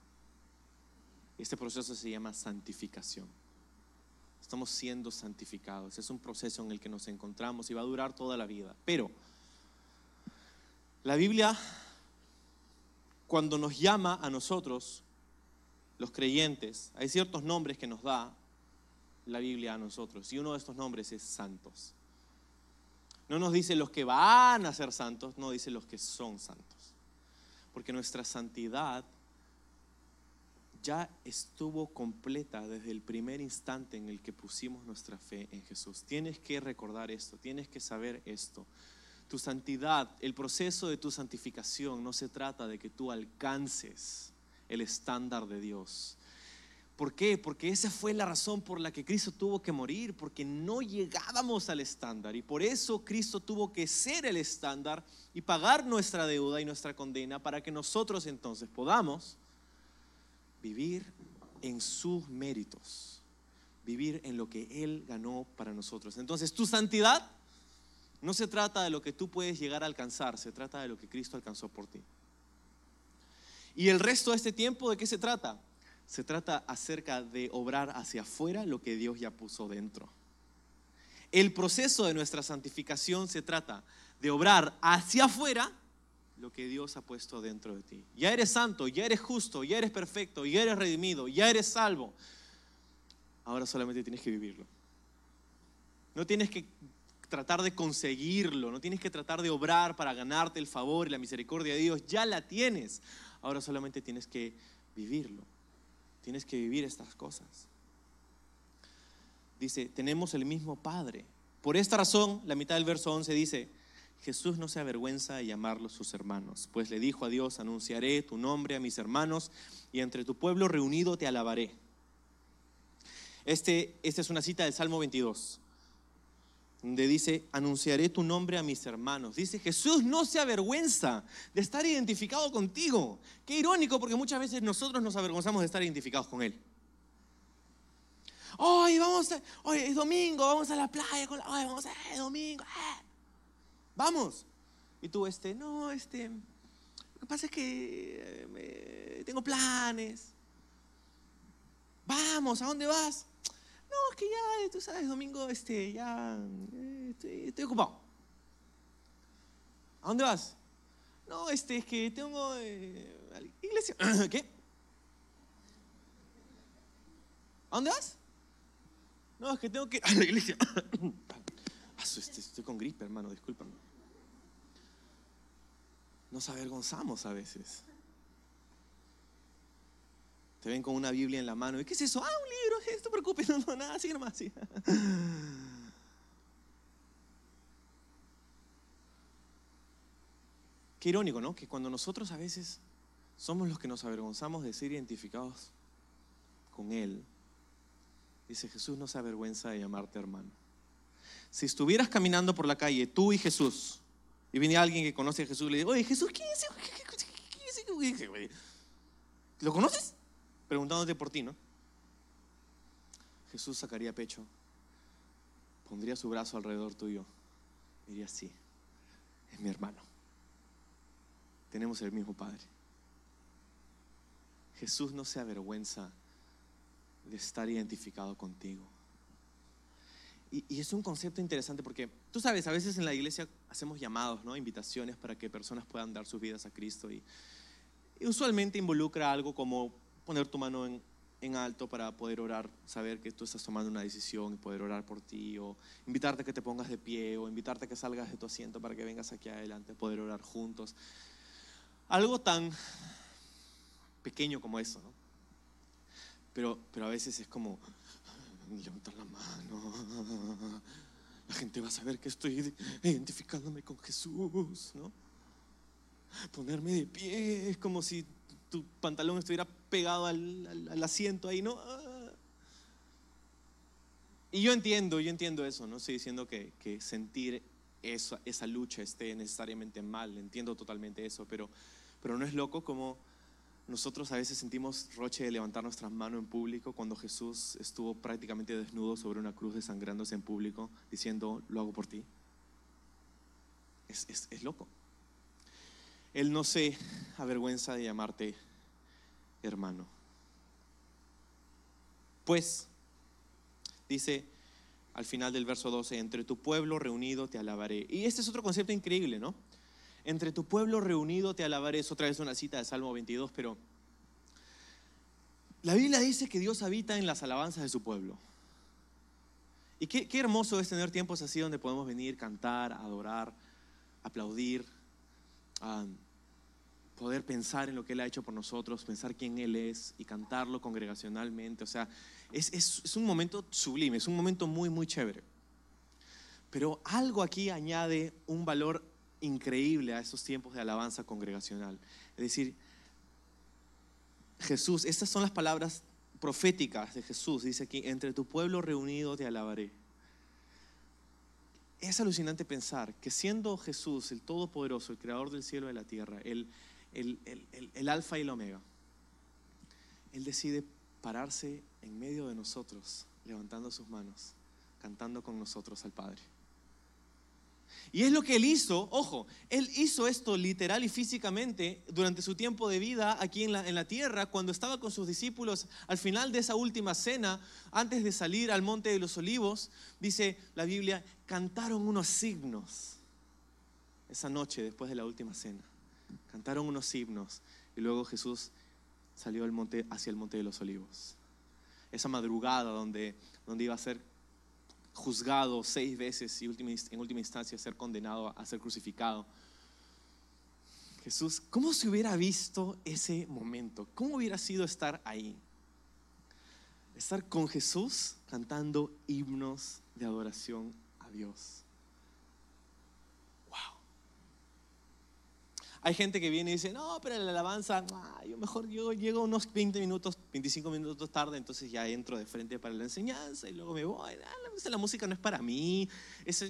Este proceso se llama santificación. Estamos siendo santificados. Es un proceso en el que nos encontramos y va a durar toda la vida. Pero la Biblia, cuando nos llama a nosotros, los creyentes, hay ciertos nombres que nos da la Biblia a nosotros. Y uno de estos nombres es santos. No nos dice los que van a ser santos, no dice los que son santos. Porque nuestra santidad ya estuvo completa desde el primer instante en el que pusimos nuestra fe en Jesús. Tienes que recordar esto, tienes que saber esto. Tu santidad, el proceso de tu santificación no se trata de que tú alcances el estándar de Dios. ¿Por qué? Porque esa fue la razón por la que Cristo tuvo que morir, porque no llegábamos al estándar y por eso Cristo tuvo que ser el estándar y pagar nuestra deuda y nuestra condena para que nosotros entonces podamos vivir en sus méritos, vivir en lo que Él ganó para nosotros. Entonces, tu santidad No se trata de lo que tú puedes llegar a alcanzar, se trata de lo que Cristo alcanzó por ti. ¿Y el resto de este tiempo de qué se trata? Se trata acerca de obrar hacia afuera lo que Dios ya puso dentro. El proceso de nuestra santificación se trata de obrar hacia afuera lo que Dios ha puesto dentro de ti. Ya eres santo, ya eres justo, ya eres perfecto, ya eres redimido, ya eres salvo. Ahora solamente tienes que vivirlo. No tienes que tratar de conseguirlo, no tienes que tratar de obrar para ganarte el favor y la misericordia de Dios, ya la tienes. Ahora solamente tienes que vivirlo. Tienes que vivir estas cosas. Dice, tenemos el mismo Padre. Por esta razón, la mitad del verso 11 dice, Jesús no se avergüenza de llamarlos sus hermanos, pues le dijo a Dios, anunciaré tu nombre a mis hermanos y entre tu pueblo reunido te alabaré. Este, esta es una cita del Salmo 22, donde dice, anunciaré tu nombre a mis hermanos. Dice, Jesús no se avergüenza de estar identificado contigo. Qué irónico, porque muchas veces nosotros nos avergonzamos de estar identificados con Él. Hoy vamos a, hoy es domingo, vamos a la playa, con hoy vamos a, es domingo. Eh". Vamos. Y tú, este, no, este, lo que pasa es que eh, tengo planes. Vamos, ¿a dónde vas? No, es que ya, tú sabes, domingo, este, ya, eh, estoy, ocupado. ¿A dónde vas? No, este, es que tengo eh, iglesia. ¿Qué? ¿A dónde vas? No, es que tengo que a la iglesia. Este, estoy con gripe, hermano, discúlpame. Nos avergonzamos a veces. Te ven con una Biblia en la mano. ¿Y qué es eso? Ah. No te preocupes, no, no, nada, así nomás. Qué irónico, ¿no? Que cuando nosotros a veces somos los que nos avergonzamos de ser identificados con Él, dice Jesús no se avergüenza de llamarte hermano. Si estuvieras caminando por la calle, tú y Jesús, y viene alguien que conoce a Jesús y le dice, oye, Jesús, ¿quién es ese? ¿Lo conoces? Preguntándote por ti, ¿no? Jesús sacaría pecho, pondría su brazo alrededor tuyo y diría, sí, es mi hermano. Tenemos el mismo Padre. Jesús no se avergüenza de estar identificado contigo. Y, es un concepto interesante porque tú sabes, a veces en la iglesia hacemos llamados, ¿no? invitaciones para que personas puedan dar sus vidas a Cristo y, usualmente involucra algo como poner tu mano en, en, alto para poder orar, saber que tú estás tomando una decisión y poder orar por ti, o invitarte a que te pongas de pie, o invitarte a que salgas de tu asiento para que vengas aquí adelante, poder orar juntos. Algo tan pequeño como eso, ¿no? Pero, pero a veces es como, levantar la mano. La gente va a saber que estoy identificándome con Jesús, ¿no? Ponerme de pie es como si tu pantalón estuviera pegado al, asiento ahí, ¿no? Y yo entiendo, yo entiendo eso, no estoy diciendo que, que sentir esa, esa lucha esté necesariamente mal, entiendo totalmente eso, pero, pero no es loco como nosotros a veces sentimos roche de levantar nuestras manos en público cuando Jesús estuvo prácticamente desnudo sobre una cruz desangrándose en público diciendo, lo hago por ti. Es, es loco. Él no se avergüenza de llamarte hermano. Pues, dice al final del verso 12, entre tu pueblo reunido te alabaré. Y este es otro concepto increíble, ¿no? entre tu pueblo reunido te alabaré. Es otra vez una cita de Salmo 22, pero la Biblia dice que Dios habita en las alabanzas de su pueblo. Y qué, hermoso es tener tiempos así donde podemos venir, cantar, adorar, aplaudir, poder pensar en lo que Él ha hecho por nosotros, pensar quién Él es y cantarlo congregacionalmente. O sea, es, es un momento sublime, es un momento muy, muy chévere. Pero algo aquí añade un valor increíble a esos tiempos de alabanza congregacional. Es decir, Jesús, estas son las palabras proféticas de Jesús. Dice aquí, entre tu pueblo reunido te alabaré. Es alucinante pensar que siendo Jesús el Todopoderoso, el Creador del cielo y de la tierra, el, el, el, el Alfa y el Omega, Él decide pararse en medio de nosotros, levantando sus manos, cantando con nosotros al Padre. Y es lo que él hizo, ojo, él hizo esto literal y físicamente durante su tiempo de vida aquí en la, en la, tierra, cuando estaba con sus discípulos al final de esa última cena, antes de salir al monte de los olivos, dice la Biblia, cantaron unos himnos esa noche después de la última cena. Cantaron unos himnos y luego Jesús salió al monte, hacia el monte de los olivos. Esa madrugada donde, donde iba a ser juzgado seis veces y en última instancia ser condenado a ser crucificado. Jesús, ¿cómo se hubiera visto ese momento? ¿Cómo hubiera sido estar ahí? Estar con Jesús cantando himnos de adoración a Dios. Hay gente que viene y dice, no, pero la alabanza, yo mejor yo llego unos 20 minutos, 25 minutos tarde, entonces ya entro de frente para la enseñanza y luego me voy. Ah, la música no es para mí, es,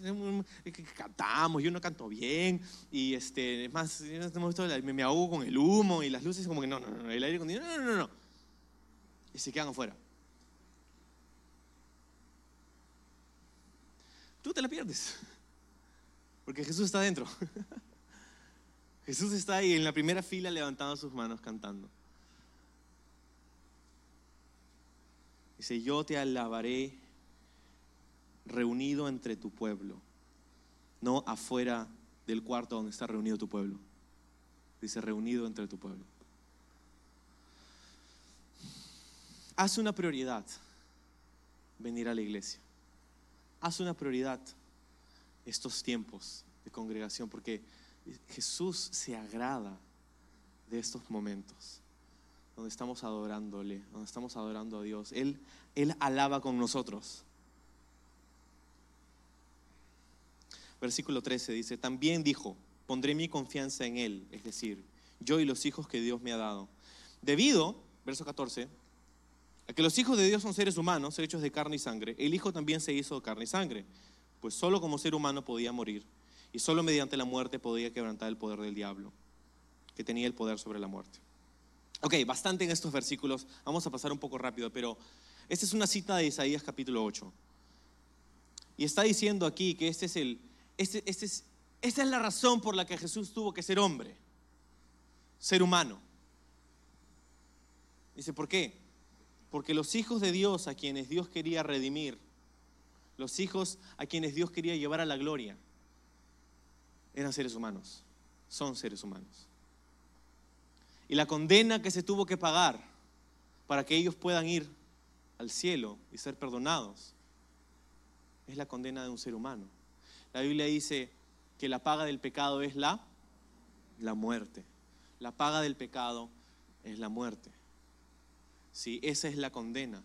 cantamos, yo no canto bien y este, es más, me, me ahogo con el humo y las luces como que no, no, no, el aire acondicionado, no, no, no. Y se quedan afuera. Tú te la pierdes, porque Jesús está adentro. Jesús está ahí en la primera fila levantando sus manos cantando. Dice, yo te alabaré reunido entre tu pueblo, no afuera del cuarto donde está reunido tu pueblo. Dice, reunido entre tu pueblo. Haz una prioridad venir a la iglesia. Haz una prioridad estos tiempos de congregación, porque Jesús se agrada de estos momentos donde estamos adorándole, donde estamos adorando a Dios. Él, él alaba con nosotros. Versículo 13 dice, también dijo, pondré mi confianza en Él, es decir, yo y los hijos que Dios me ha dado. Debido, verso 14, a que los hijos de Dios son seres humanos, hechos de carne y sangre, el Hijo también se hizo carne y sangre, pues solo como ser humano podía morir y solo mediante la muerte podía quebrantar el poder del diablo, que tenía el poder sobre la muerte. Ok, bastante en estos versículos. Vamos a pasar un poco rápido, pero esta es una cita de Isaías capítulo 8. Y está diciendo aquí que este es el, este, este es, esta es la razón por la que Jesús tuvo que ser hombre, ser humano. Dice, ¿por qué? Porque los hijos de Dios a quienes Dios quería redimir, los hijos a quienes Dios quería llevar a la gloria, eran seres humanos, son seres humanos. Y la condena que se tuvo que pagar para que ellos puedan ir al cielo y ser perdonados es la condena de un ser humano. La Biblia dice que la paga del pecado es la, la muerte. La paga del pecado es la muerte. Sí, esa es la condena.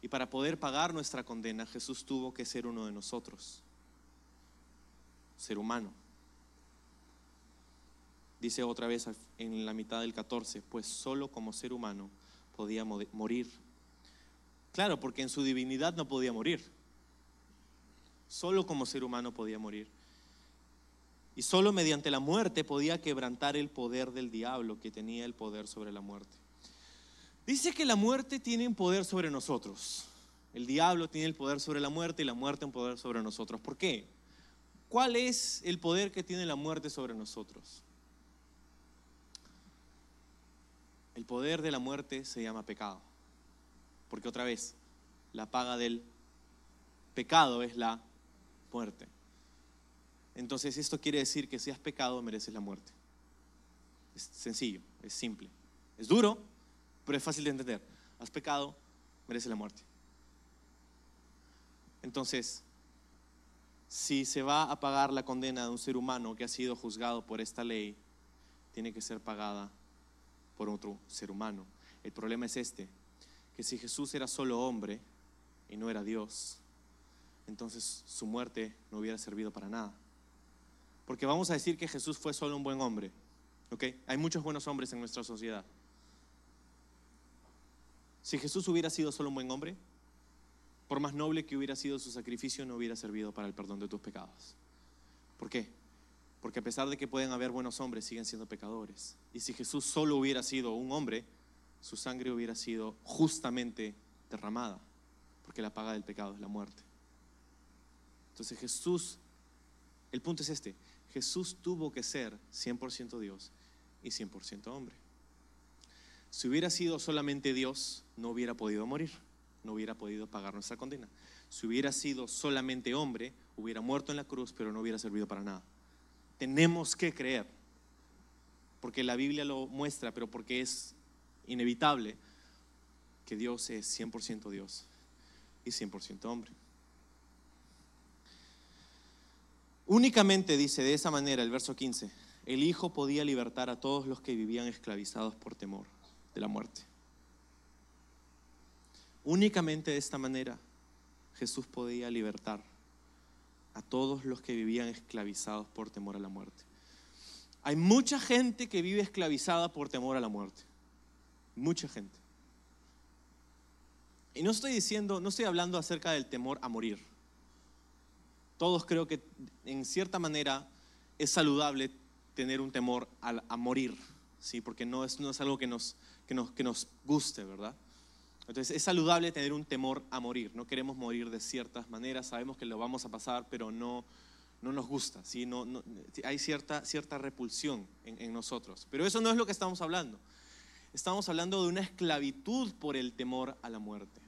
Y para poder pagar nuestra condena, Jesús tuvo que ser uno de nosotros, ser humano. Dice otra vez en la mitad del 14, pues solo como ser humano podía morir. Claro, porque en su divinidad no podía morir. Solo como ser humano podía morir. Y solo mediante la muerte podía quebrantar el poder del diablo que tenía el poder sobre la muerte. Dice que la muerte tiene un poder sobre nosotros. El diablo tiene el poder sobre la muerte y la muerte un poder sobre nosotros. ¿Por qué? ¿Cuál es el poder que tiene la muerte sobre nosotros? El poder de la muerte se llama pecado. Porque otra vez, la paga del pecado es la muerte. Entonces esto quiere decir que si has pecado mereces la muerte. Es sencillo, es simple. Es duro, pero es fácil de entender. Has pecado, mereces la muerte. Entonces, si se va a pagar la condena de un ser humano que ha sido juzgado por esta ley, tiene que ser pagada por otro ser humano. El problema es este, que si Jesús era solo hombre y no era Dios, entonces su muerte no hubiera servido para nada. Porque vamos a decir que Jesús fue solo un buen hombre. ¿ok? Hay muchos buenos hombres en nuestra sociedad. Si Jesús hubiera sido solo un buen hombre, por más noble que hubiera sido su sacrificio, no hubiera servido para el perdón de tus pecados. ¿Por qué? Porque a pesar de que pueden haber buenos hombres, siguen siendo pecadores. Y si Jesús solo hubiera sido un hombre, su sangre hubiera sido justamente derramada, porque la paga del pecado es la muerte. Entonces Jesús El punto es este, Jesús tuvo que ser 100% Dios y 100% hombre. Si hubiera sido solamente Dios, no hubiera podido morir, no hubiera podido pagar nuestra condena. Si hubiera sido solamente hombre, hubiera muerto en la cruz, pero no hubiera servido para nada. Tenemos que creer, porque la Biblia lo muestra, pero porque es inevitable que Dios es 100% Dios y 100% hombre. Únicamente dice de esa manera el verso 15, el Hijo podía libertar a todos los que vivían esclavizados por temor de la muerte. Únicamente de esta manera Jesús podía libertar a todos los que vivían esclavizados por temor a la muerte. Hay mucha gente que vive esclavizada por temor a la muerte. Mucha gente. Y no estoy diciendo, no estoy hablando acerca del temor a morir. Todos creo que en cierta manera es saludable tener un temor a, morir, ¿sí? porque no es, no es algo que nos, que, nos, que nos guste, ¿verdad? Entonces es saludable tener un temor a morir. No queremos morir de ciertas maneras, sabemos que lo vamos a pasar, pero no, no nos gusta. ¿sí? No, hay cierta, cierta repulsión en, en nosotros. Pero eso no es lo que estamos hablando. Estamos hablando de una esclavitud por el temor a la muerte.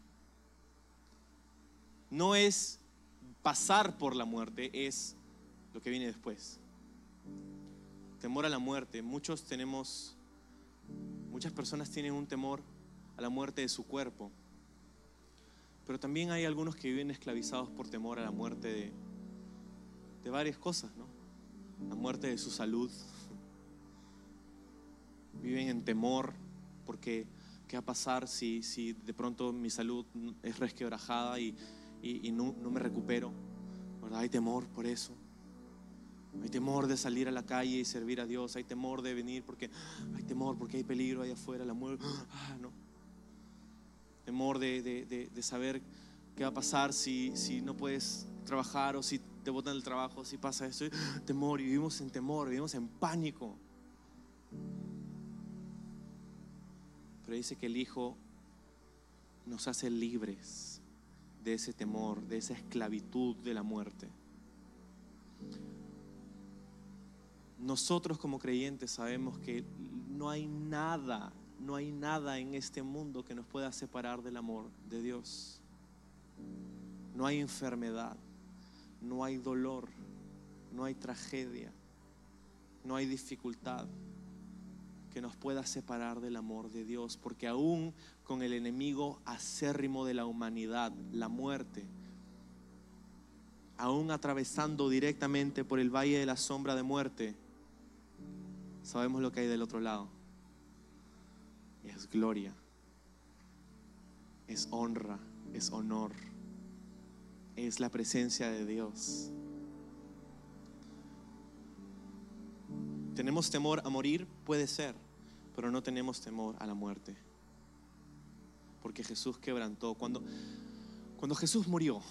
No es pasar por la muerte, es lo que viene después. Temor a la muerte. Muchos tenemos, muchas personas tienen un temor a la muerte de su cuerpo. Pero también hay algunos que viven esclavizados por temor a la muerte de, varias cosas, ¿no? La muerte de su salud. Viven en temor porque ¿qué va a pasar si, si de pronto mi salud es resquebrajada y, y, no, no, me recupero? ¿verdad? Hay temor por eso. Hay temor de salir a la calle y servir a Dios. Hay temor de venir porque hay temor porque hay peligro ahí afuera, la muerte. Ah, no temor de, saber qué va a pasar si, si no puedes trabajar o si te botan el trabajo, si pasa esto. Temor, y vivimos en temor, vivimos en pánico. Pero dice que el Hijo nos hace libres de ese temor, de esa esclavitud de la muerte. Nosotros como creyentes sabemos que no hay nada no hay nada en este mundo que nos pueda separar del amor de Dios. No hay enfermedad, no hay dolor, no hay tragedia, no hay dificultad que nos pueda separar del amor de Dios, porque aún con el enemigo acérrimo de la humanidad, la muerte, aún atravesando directamente por el valle de la sombra de muerte, sabemos lo que hay del otro lado es gloria, es honra, es honor, es la presencia de Dios. ¿Tenemos temor a morir? Puede ser, pero no tenemos temor a la muerte. Porque Jesús quebrantó. Cuando, cuando Jesús murió,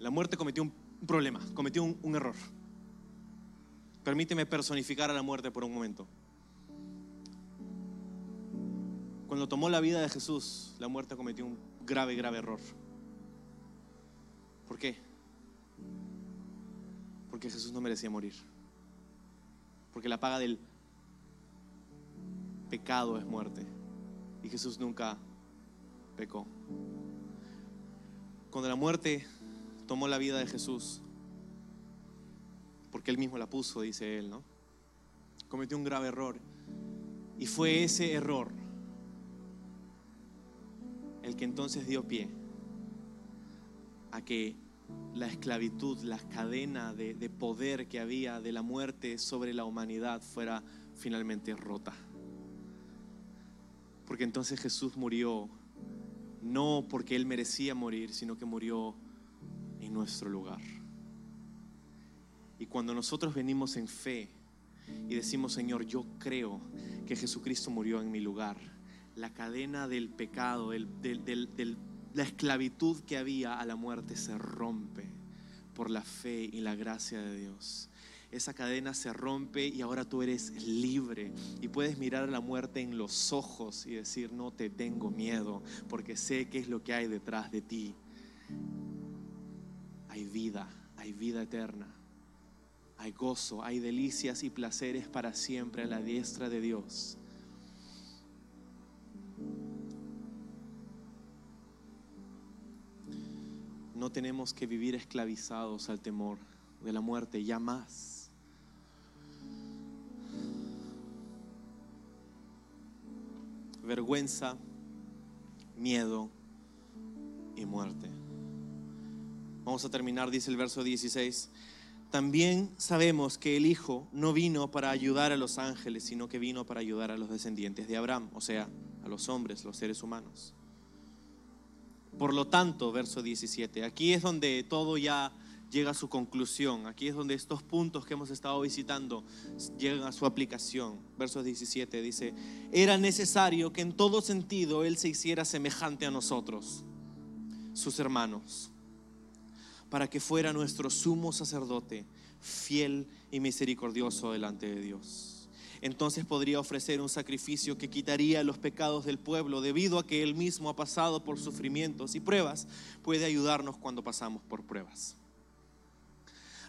la muerte cometió un problema, cometió un, un error. Permíteme personificar a la muerte por un momento. Cuando tomó la vida de Jesús, la muerte cometió un grave, grave error. ¿Por qué? Porque Jesús no merecía morir. Porque la paga del pecado es muerte. Y Jesús nunca pecó. Cuando la muerte tomó la vida de Jesús, porque él mismo la puso, dice él, ¿no? Cometió un grave error. Y fue ese error el que entonces dio pie a que la esclavitud, la cadena de, de, poder que había de la muerte sobre la humanidad fuera finalmente rota. Porque entonces Jesús murió no porque Él merecía morir, sino que murió en nuestro lugar. Y cuando nosotros venimos en fe y decimos, Señor, yo creo que Jesucristo murió en mi lugar, la cadena del pecado, la esclavitud que había a la muerte se rompe por la fe y la gracia de Dios. Esa cadena se rompe y ahora tú eres libre y puedes mirar a la muerte en los ojos y decir, no te tengo miedo porque sé qué es lo que hay detrás de ti hay vida, hay vida eterna, hay gozo, hay delicias y placeres para siempre a la diestra de Dios. No tenemos que vivir esclavizados al temor de la muerte, ya más. Vergüenza, miedo y muerte. Vamos a terminar, dice el verso 16. También sabemos que el Hijo no vino para ayudar a los ángeles, sino que vino para ayudar a los descendientes de Abraham, o sea, a los hombres, los seres humanos. Por lo tanto, verso 17, aquí es donde todo ya llega a su conclusión. Aquí es donde estos puntos que hemos estado visitando llegan a su aplicación. Verso 17 dice, era necesario que en todo sentido Él se hiciera semejante a nosotros, sus hermanos, para que fuera nuestro sumo sacerdote, fiel y misericordioso delante de Dios entonces podría ofrecer un sacrificio que quitaría los pecados del pueblo, debido a que Él mismo ha pasado por sufrimientos y pruebas, puede ayudarnos cuando pasamos por pruebas.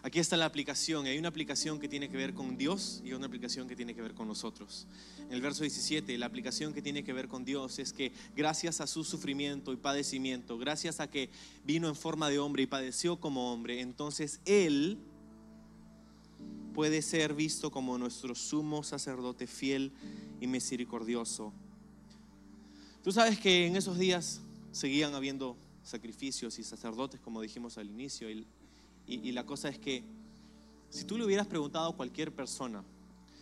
Aquí está la aplicación. Hay una aplicación que tiene que ver con Dios y una aplicación que tiene que ver con nosotros. En el verso 17, la aplicación que tiene que ver con Dios es que gracias a su sufrimiento y padecimiento, gracias a que vino en forma de hombre y padeció como hombre, entonces Él puede ser visto como nuestro sumo sacerdote fiel y misericordioso. Tú sabes que en esos días seguían habiendo sacrificios y sacerdotes, como dijimos al inicio, la cosa es que si tú le hubieras preguntado a cualquier persona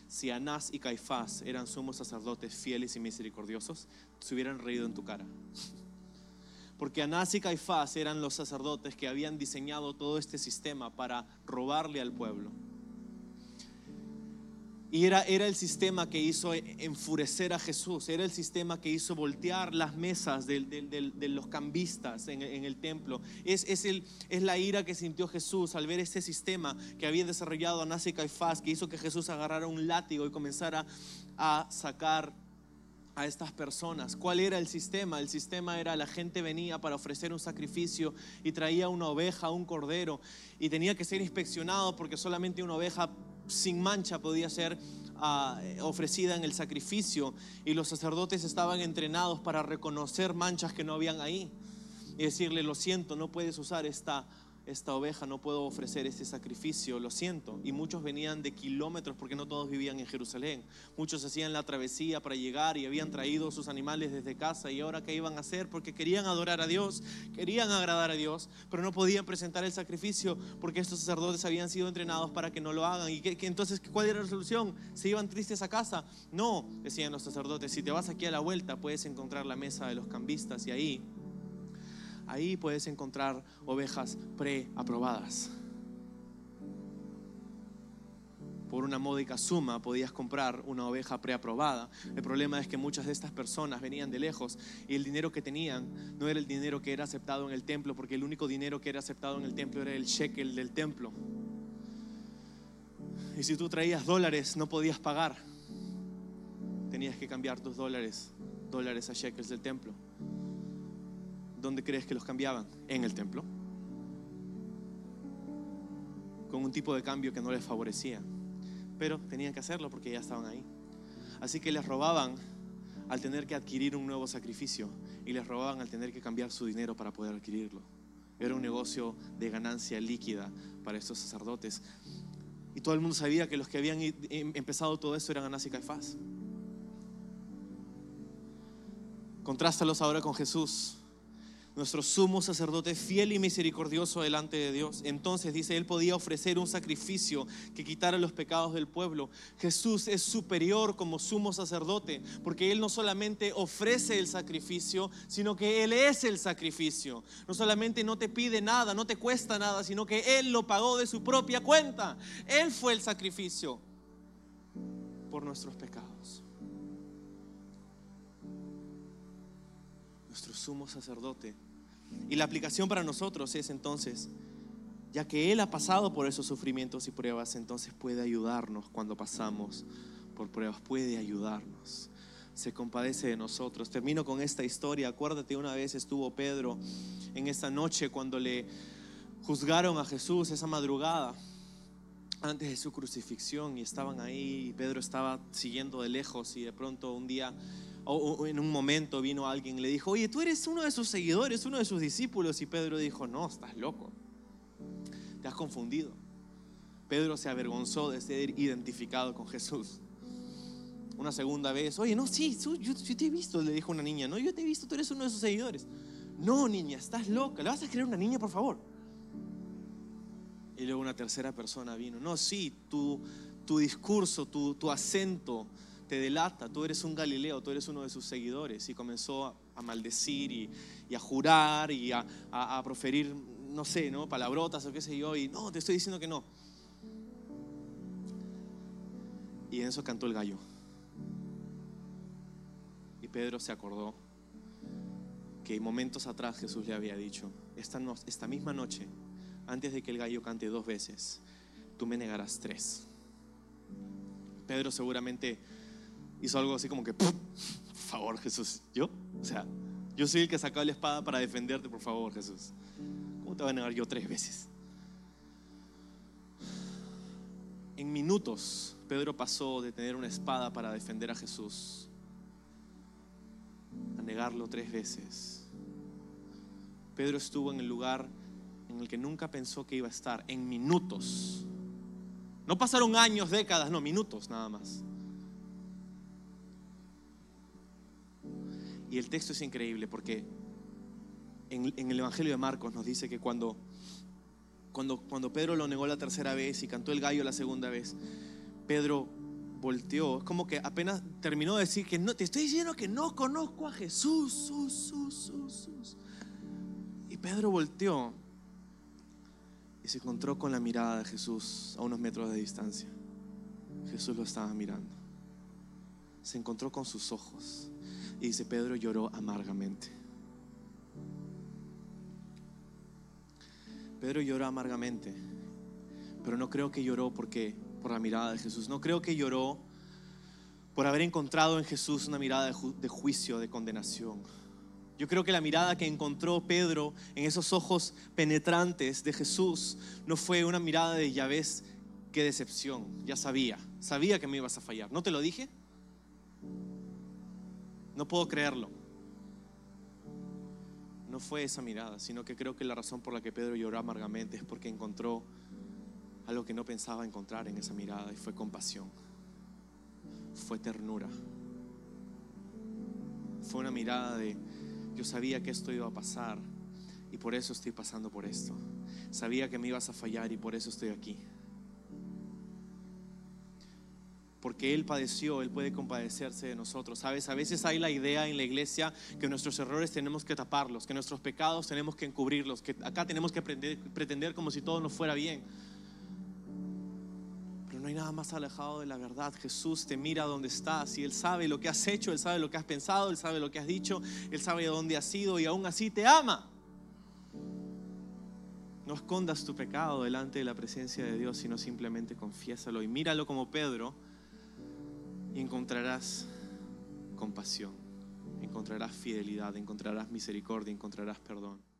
si Anás y Caifás eran sumos sacerdotes fieles y misericordiosos, se hubieran reído en tu cara. Porque Anás y Caifás eran los sacerdotes que habían diseñado todo este sistema para robarle al pueblo. Y era, era, el sistema que hizo enfurecer a Jesús, era el sistema que hizo voltear las mesas de, los cambistas en, el templo. Es, es, el, es, la ira que sintió Jesús al ver este sistema que había desarrollado Anás y Caifás, que hizo que Jesús agarrara un látigo y comenzara a sacar a estas personas. ¿Cuál era el sistema? El sistema era la gente venía para ofrecer un sacrificio y traía una oveja, un cordero, y tenía que ser inspeccionado porque solamente una oveja sin mancha podía ser ah, ofrecida en el sacrificio y los sacerdotes estaban entrenados para reconocer manchas que no habían ahí y decirle, lo siento, no puedes usar esta esta oveja no puedo ofrecer este sacrificio, lo siento. Y muchos venían de kilómetros porque no todos vivían en Jerusalén. Muchos hacían la travesía para llegar y habían traído sus animales desde casa y ahora qué iban a hacer porque querían adorar a Dios, querían agradar a Dios, pero no podían presentar el sacrificio porque estos sacerdotes habían sido entrenados para que no lo hagan. ¿Y que, entonces cuál era la solución? ¿Se iban tristes a casa? No, decían los sacerdotes, si te vas aquí a la vuelta puedes encontrar la mesa de los cambistas y ahí ahí puedes encontrar ovejas preaprobadas. Por una módica suma podías comprar una oveja preaprobada. El problema es que muchas de estas personas venían de lejos y el dinero que tenían no era el dinero que era aceptado en el templo, porque el único dinero que era aceptado en el templo era el shekel del templo. Y si tú traías dólares, no podías pagar. Tenías que cambiar tus dólares, dólares a shekels del templo. ¿Dónde crees que los cambiaban? En el templo. Con un tipo de cambio que no les favorecía. Pero tenían que hacerlo porque ya estaban ahí. Así que les robaban al tener que adquirir un nuevo sacrificio y les robaban al tener que cambiar su dinero para poder adquirirlo. Era un negocio de ganancia líquida para estos sacerdotes. Y todo el mundo sabía que los que habían em, empezado todo esto eran Anás y Caifás. Contrástalos ahora con Jesús nuestro sumo sacerdote fiel y misericordioso delante de Dios. Entonces dice, Él podía ofrecer un sacrificio que quitara los pecados del pueblo. Jesús es superior como sumo sacerdote, porque Él no solamente ofrece el sacrificio, sino que Él es el sacrificio. No solamente no te pide nada, no te cuesta nada, sino que Él lo pagó de su propia cuenta. Él fue el sacrificio por nuestros pecados. Nuestro sumo sacerdote. Y la aplicación para nosotros es entonces, ya que Él ha pasado por esos sufrimientos y pruebas, entonces puede ayudarnos cuando pasamos por pruebas, puede ayudarnos. Se compadece de nosotros. Termino con esta historia. Acuérdate, una vez estuvo Pedro en esta noche cuando le juzgaron a Jesús esa madrugada antes de su crucifixión y estaban ahí, y Pedro estaba siguiendo de lejos y de pronto un día o en un momento vino alguien y le dijo, oye, tú eres uno de sus seguidores, uno de sus discípulos y Pedro dijo, no, estás loco, te has confundido. Pedro se avergonzó de ser identificado con Jesús. Una segunda vez, oye, no, sí, yo, yo te he visto, le dijo una niña, no, yo te he visto, tú eres uno de sus seguidores. No, niña, estás loca, ¿le vas a creer una niña, por favor? Y luego una tercera persona vino. No, sí, tu, tu discurso, tu, tu acento te delata. Tú eres un Galileo, tú eres uno de sus seguidores. Y comenzó a, maldecir y, a jurar y a, proferir, no sé, ¿no? palabrotas o qué sé yo. Y no, te estoy diciendo que no. Y en eso cantó el gallo. Y Pedro se acordó que momentos atrás Jesús le había dicho, esta, esta misma noche antes de que el gallo cante dos veces, tú me negarás tres. Pedro seguramente hizo algo así como que, por favor Jesús, ¿yo? O sea, yo soy el que sacó la espada para defenderte, por favor Jesús. ¿Cómo te voy a negar yo tres veces? En minutos, Pedro pasó de tener una espada para defender a Jesús a negarlo tres veces. Pedro estuvo en el lugar en el que nunca pensó que iba a estar, en minutos. No pasaron años, décadas, no, minutos nada más. Y el texto es increíble porque en, el Evangelio de Marcos nos dice que cuando, cuando, cuando Pedro lo negó la tercera vez y cantó el gallo la segunda vez, Pedro volteó, es como que apenas terminó de decir que no, te estoy diciendo que no conozco a Jesús. Y Pedro volteó y se encontró con la mirada de Jesús a unos metros de distancia. Jesús lo estaba mirando. Se encontró con sus ojos y dice, Pedro lloró amargamente. Pedro lloró amargamente, pero no creo que lloró porque por la mirada de Jesús. No creo que lloró por haber encontrado en Jesús una mirada de, juicio, de condenación yo creo que la mirada que encontró Pedro en esos ojos penetrantes de Jesús no fue una mirada de ya ves qué decepción, ya sabía, sabía que me ibas a fallar. ¿No te lo dije? No puedo creerlo. No fue esa mirada, sino que creo que la razón por la que Pedro lloró amargamente es porque encontró algo que no pensaba encontrar en esa mirada y fue compasión, fue ternura, fue una mirada de yo sabía que esto iba a pasar y por eso estoy pasando por esto. Sabía que me ibas a fallar y por eso estoy aquí. Porque Él padeció, Él puede compadecerse de nosotros. Sabes, a veces hay la idea en la iglesia que nuestros errores tenemos que taparlos, que nuestros pecados tenemos que encubrirlos, que acá tenemos que pretender como si todo nos fuera bien no hay nada más alejado de la verdad. Jesús te mira donde estás y Él sabe lo que has hecho, Él sabe lo que has pensado, Él sabe lo que has dicho, Él sabe de dónde has ido y aún así te ama. No escondas tu pecado delante de la presencia de Dios, sino simplemente confiésalo y míralo como Pedro y encontrarás compasión, encontrarás fidelidad, encontrarás misericordia, encontrarás perdón.